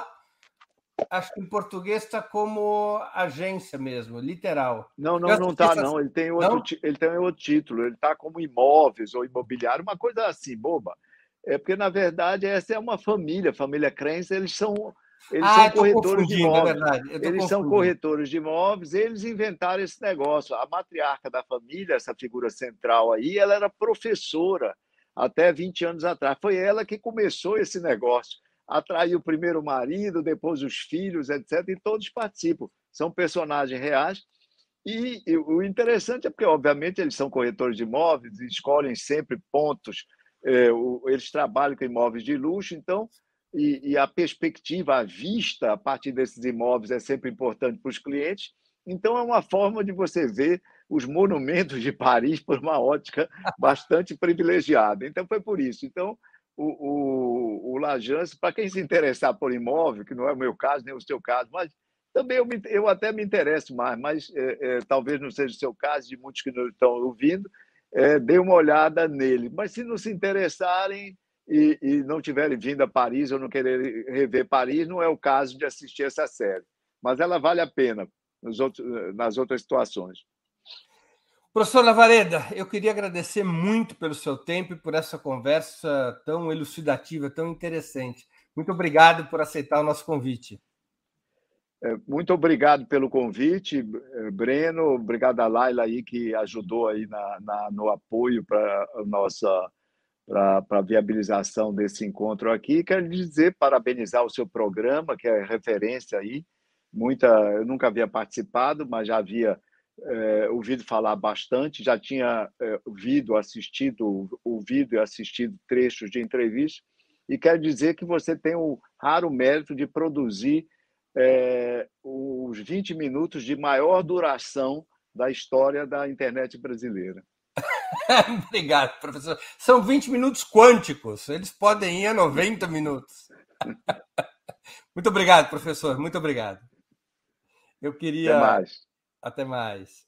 acho que em português está como agência mesmo, literal. Não, não, não está, não. Ele tem outro, não? ele tem outro título. Ele está como imóveis ou imobiliário, uma coisa assim, boba. É porque na verdade essa é uma família, família Crença, eles são eles ah, são corretores de é imóveis. É eles são corretores de imóveis. Eles inventaram esse negócio. A matriarca da família, essa figura central aí, ela era professora até 20 anos atrás. Foi ela que começou esse negócio atraiu o primeiro marido, depois os filhos, etc. E todos participam. São personagens reais. E, e o interessante é porque, obviamente, eles são corretores de imóveis, escolhem sempre pontos, é, o, eles trabalham com imóveis de luxo, então, e, e a perspectiva, a vista a partir desses imóveis é sempre importante para os clientes. Então, é uma forma de você ver os monumentos de Paris por uma ótica [laughs] bastante privilegiada. Então, foi por isso. Então, o, o, o Lajance, para quem se interessar por imóvel, que não é o meu caso, nem o seu caso, mas também eu, me, eu até me interesso mais, mas é, é, talvez não seja o seu caso, de muitos que não estão ouvindo, é, dê uma olhada nele. Mas se não se interessarem e, e não tiverem vindo a Paris ou não quererem rever Paris, não é o caso de assistir essa série. Mas ela vale a pena. nos outros, nas outras situações. Professor Lavareda, eu queria agradecer muito pelo seu tempo e por essa conversa tão elucidativa, tão interessante. Muito obrigado por aceitar o nosso convite. É, muito obrigado pelo convite, Breno. Obrigado a Laila aí que ajudou aí na, na no apoio para a nossa para a viabilização desse encontro aqui. Quero dizer, parabenizar o seu programa, que é referência aí. Muita, eu nunca havia participado, mas já havia é, ouvido falar bastante, já tinha é, ouvido, assistido, ouvido e assistido trechos de entrevista, e quero dizer que você tem o raro mérito de produzir é, os 20 minutos de maior duração da história da internet brasileira. [laughs] Obrigado, professor. São 20 minutos quânticos, eles podem ir a 90 minutos. [laughs] Muito obrigado, professor, muito obrigado. Eu queria. Até mais. Até mais.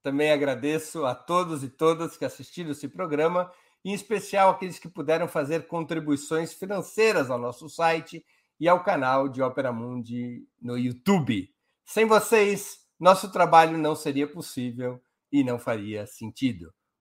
Também agradeço a todos e todas que assistiram esse programa, em especial aqueles que puderam fazer contribuições financeiras ao nosso site e ao canal de Opera Mundi no YouTube. Sem vocês, nosso trabalho não seria possível e não faria sentido.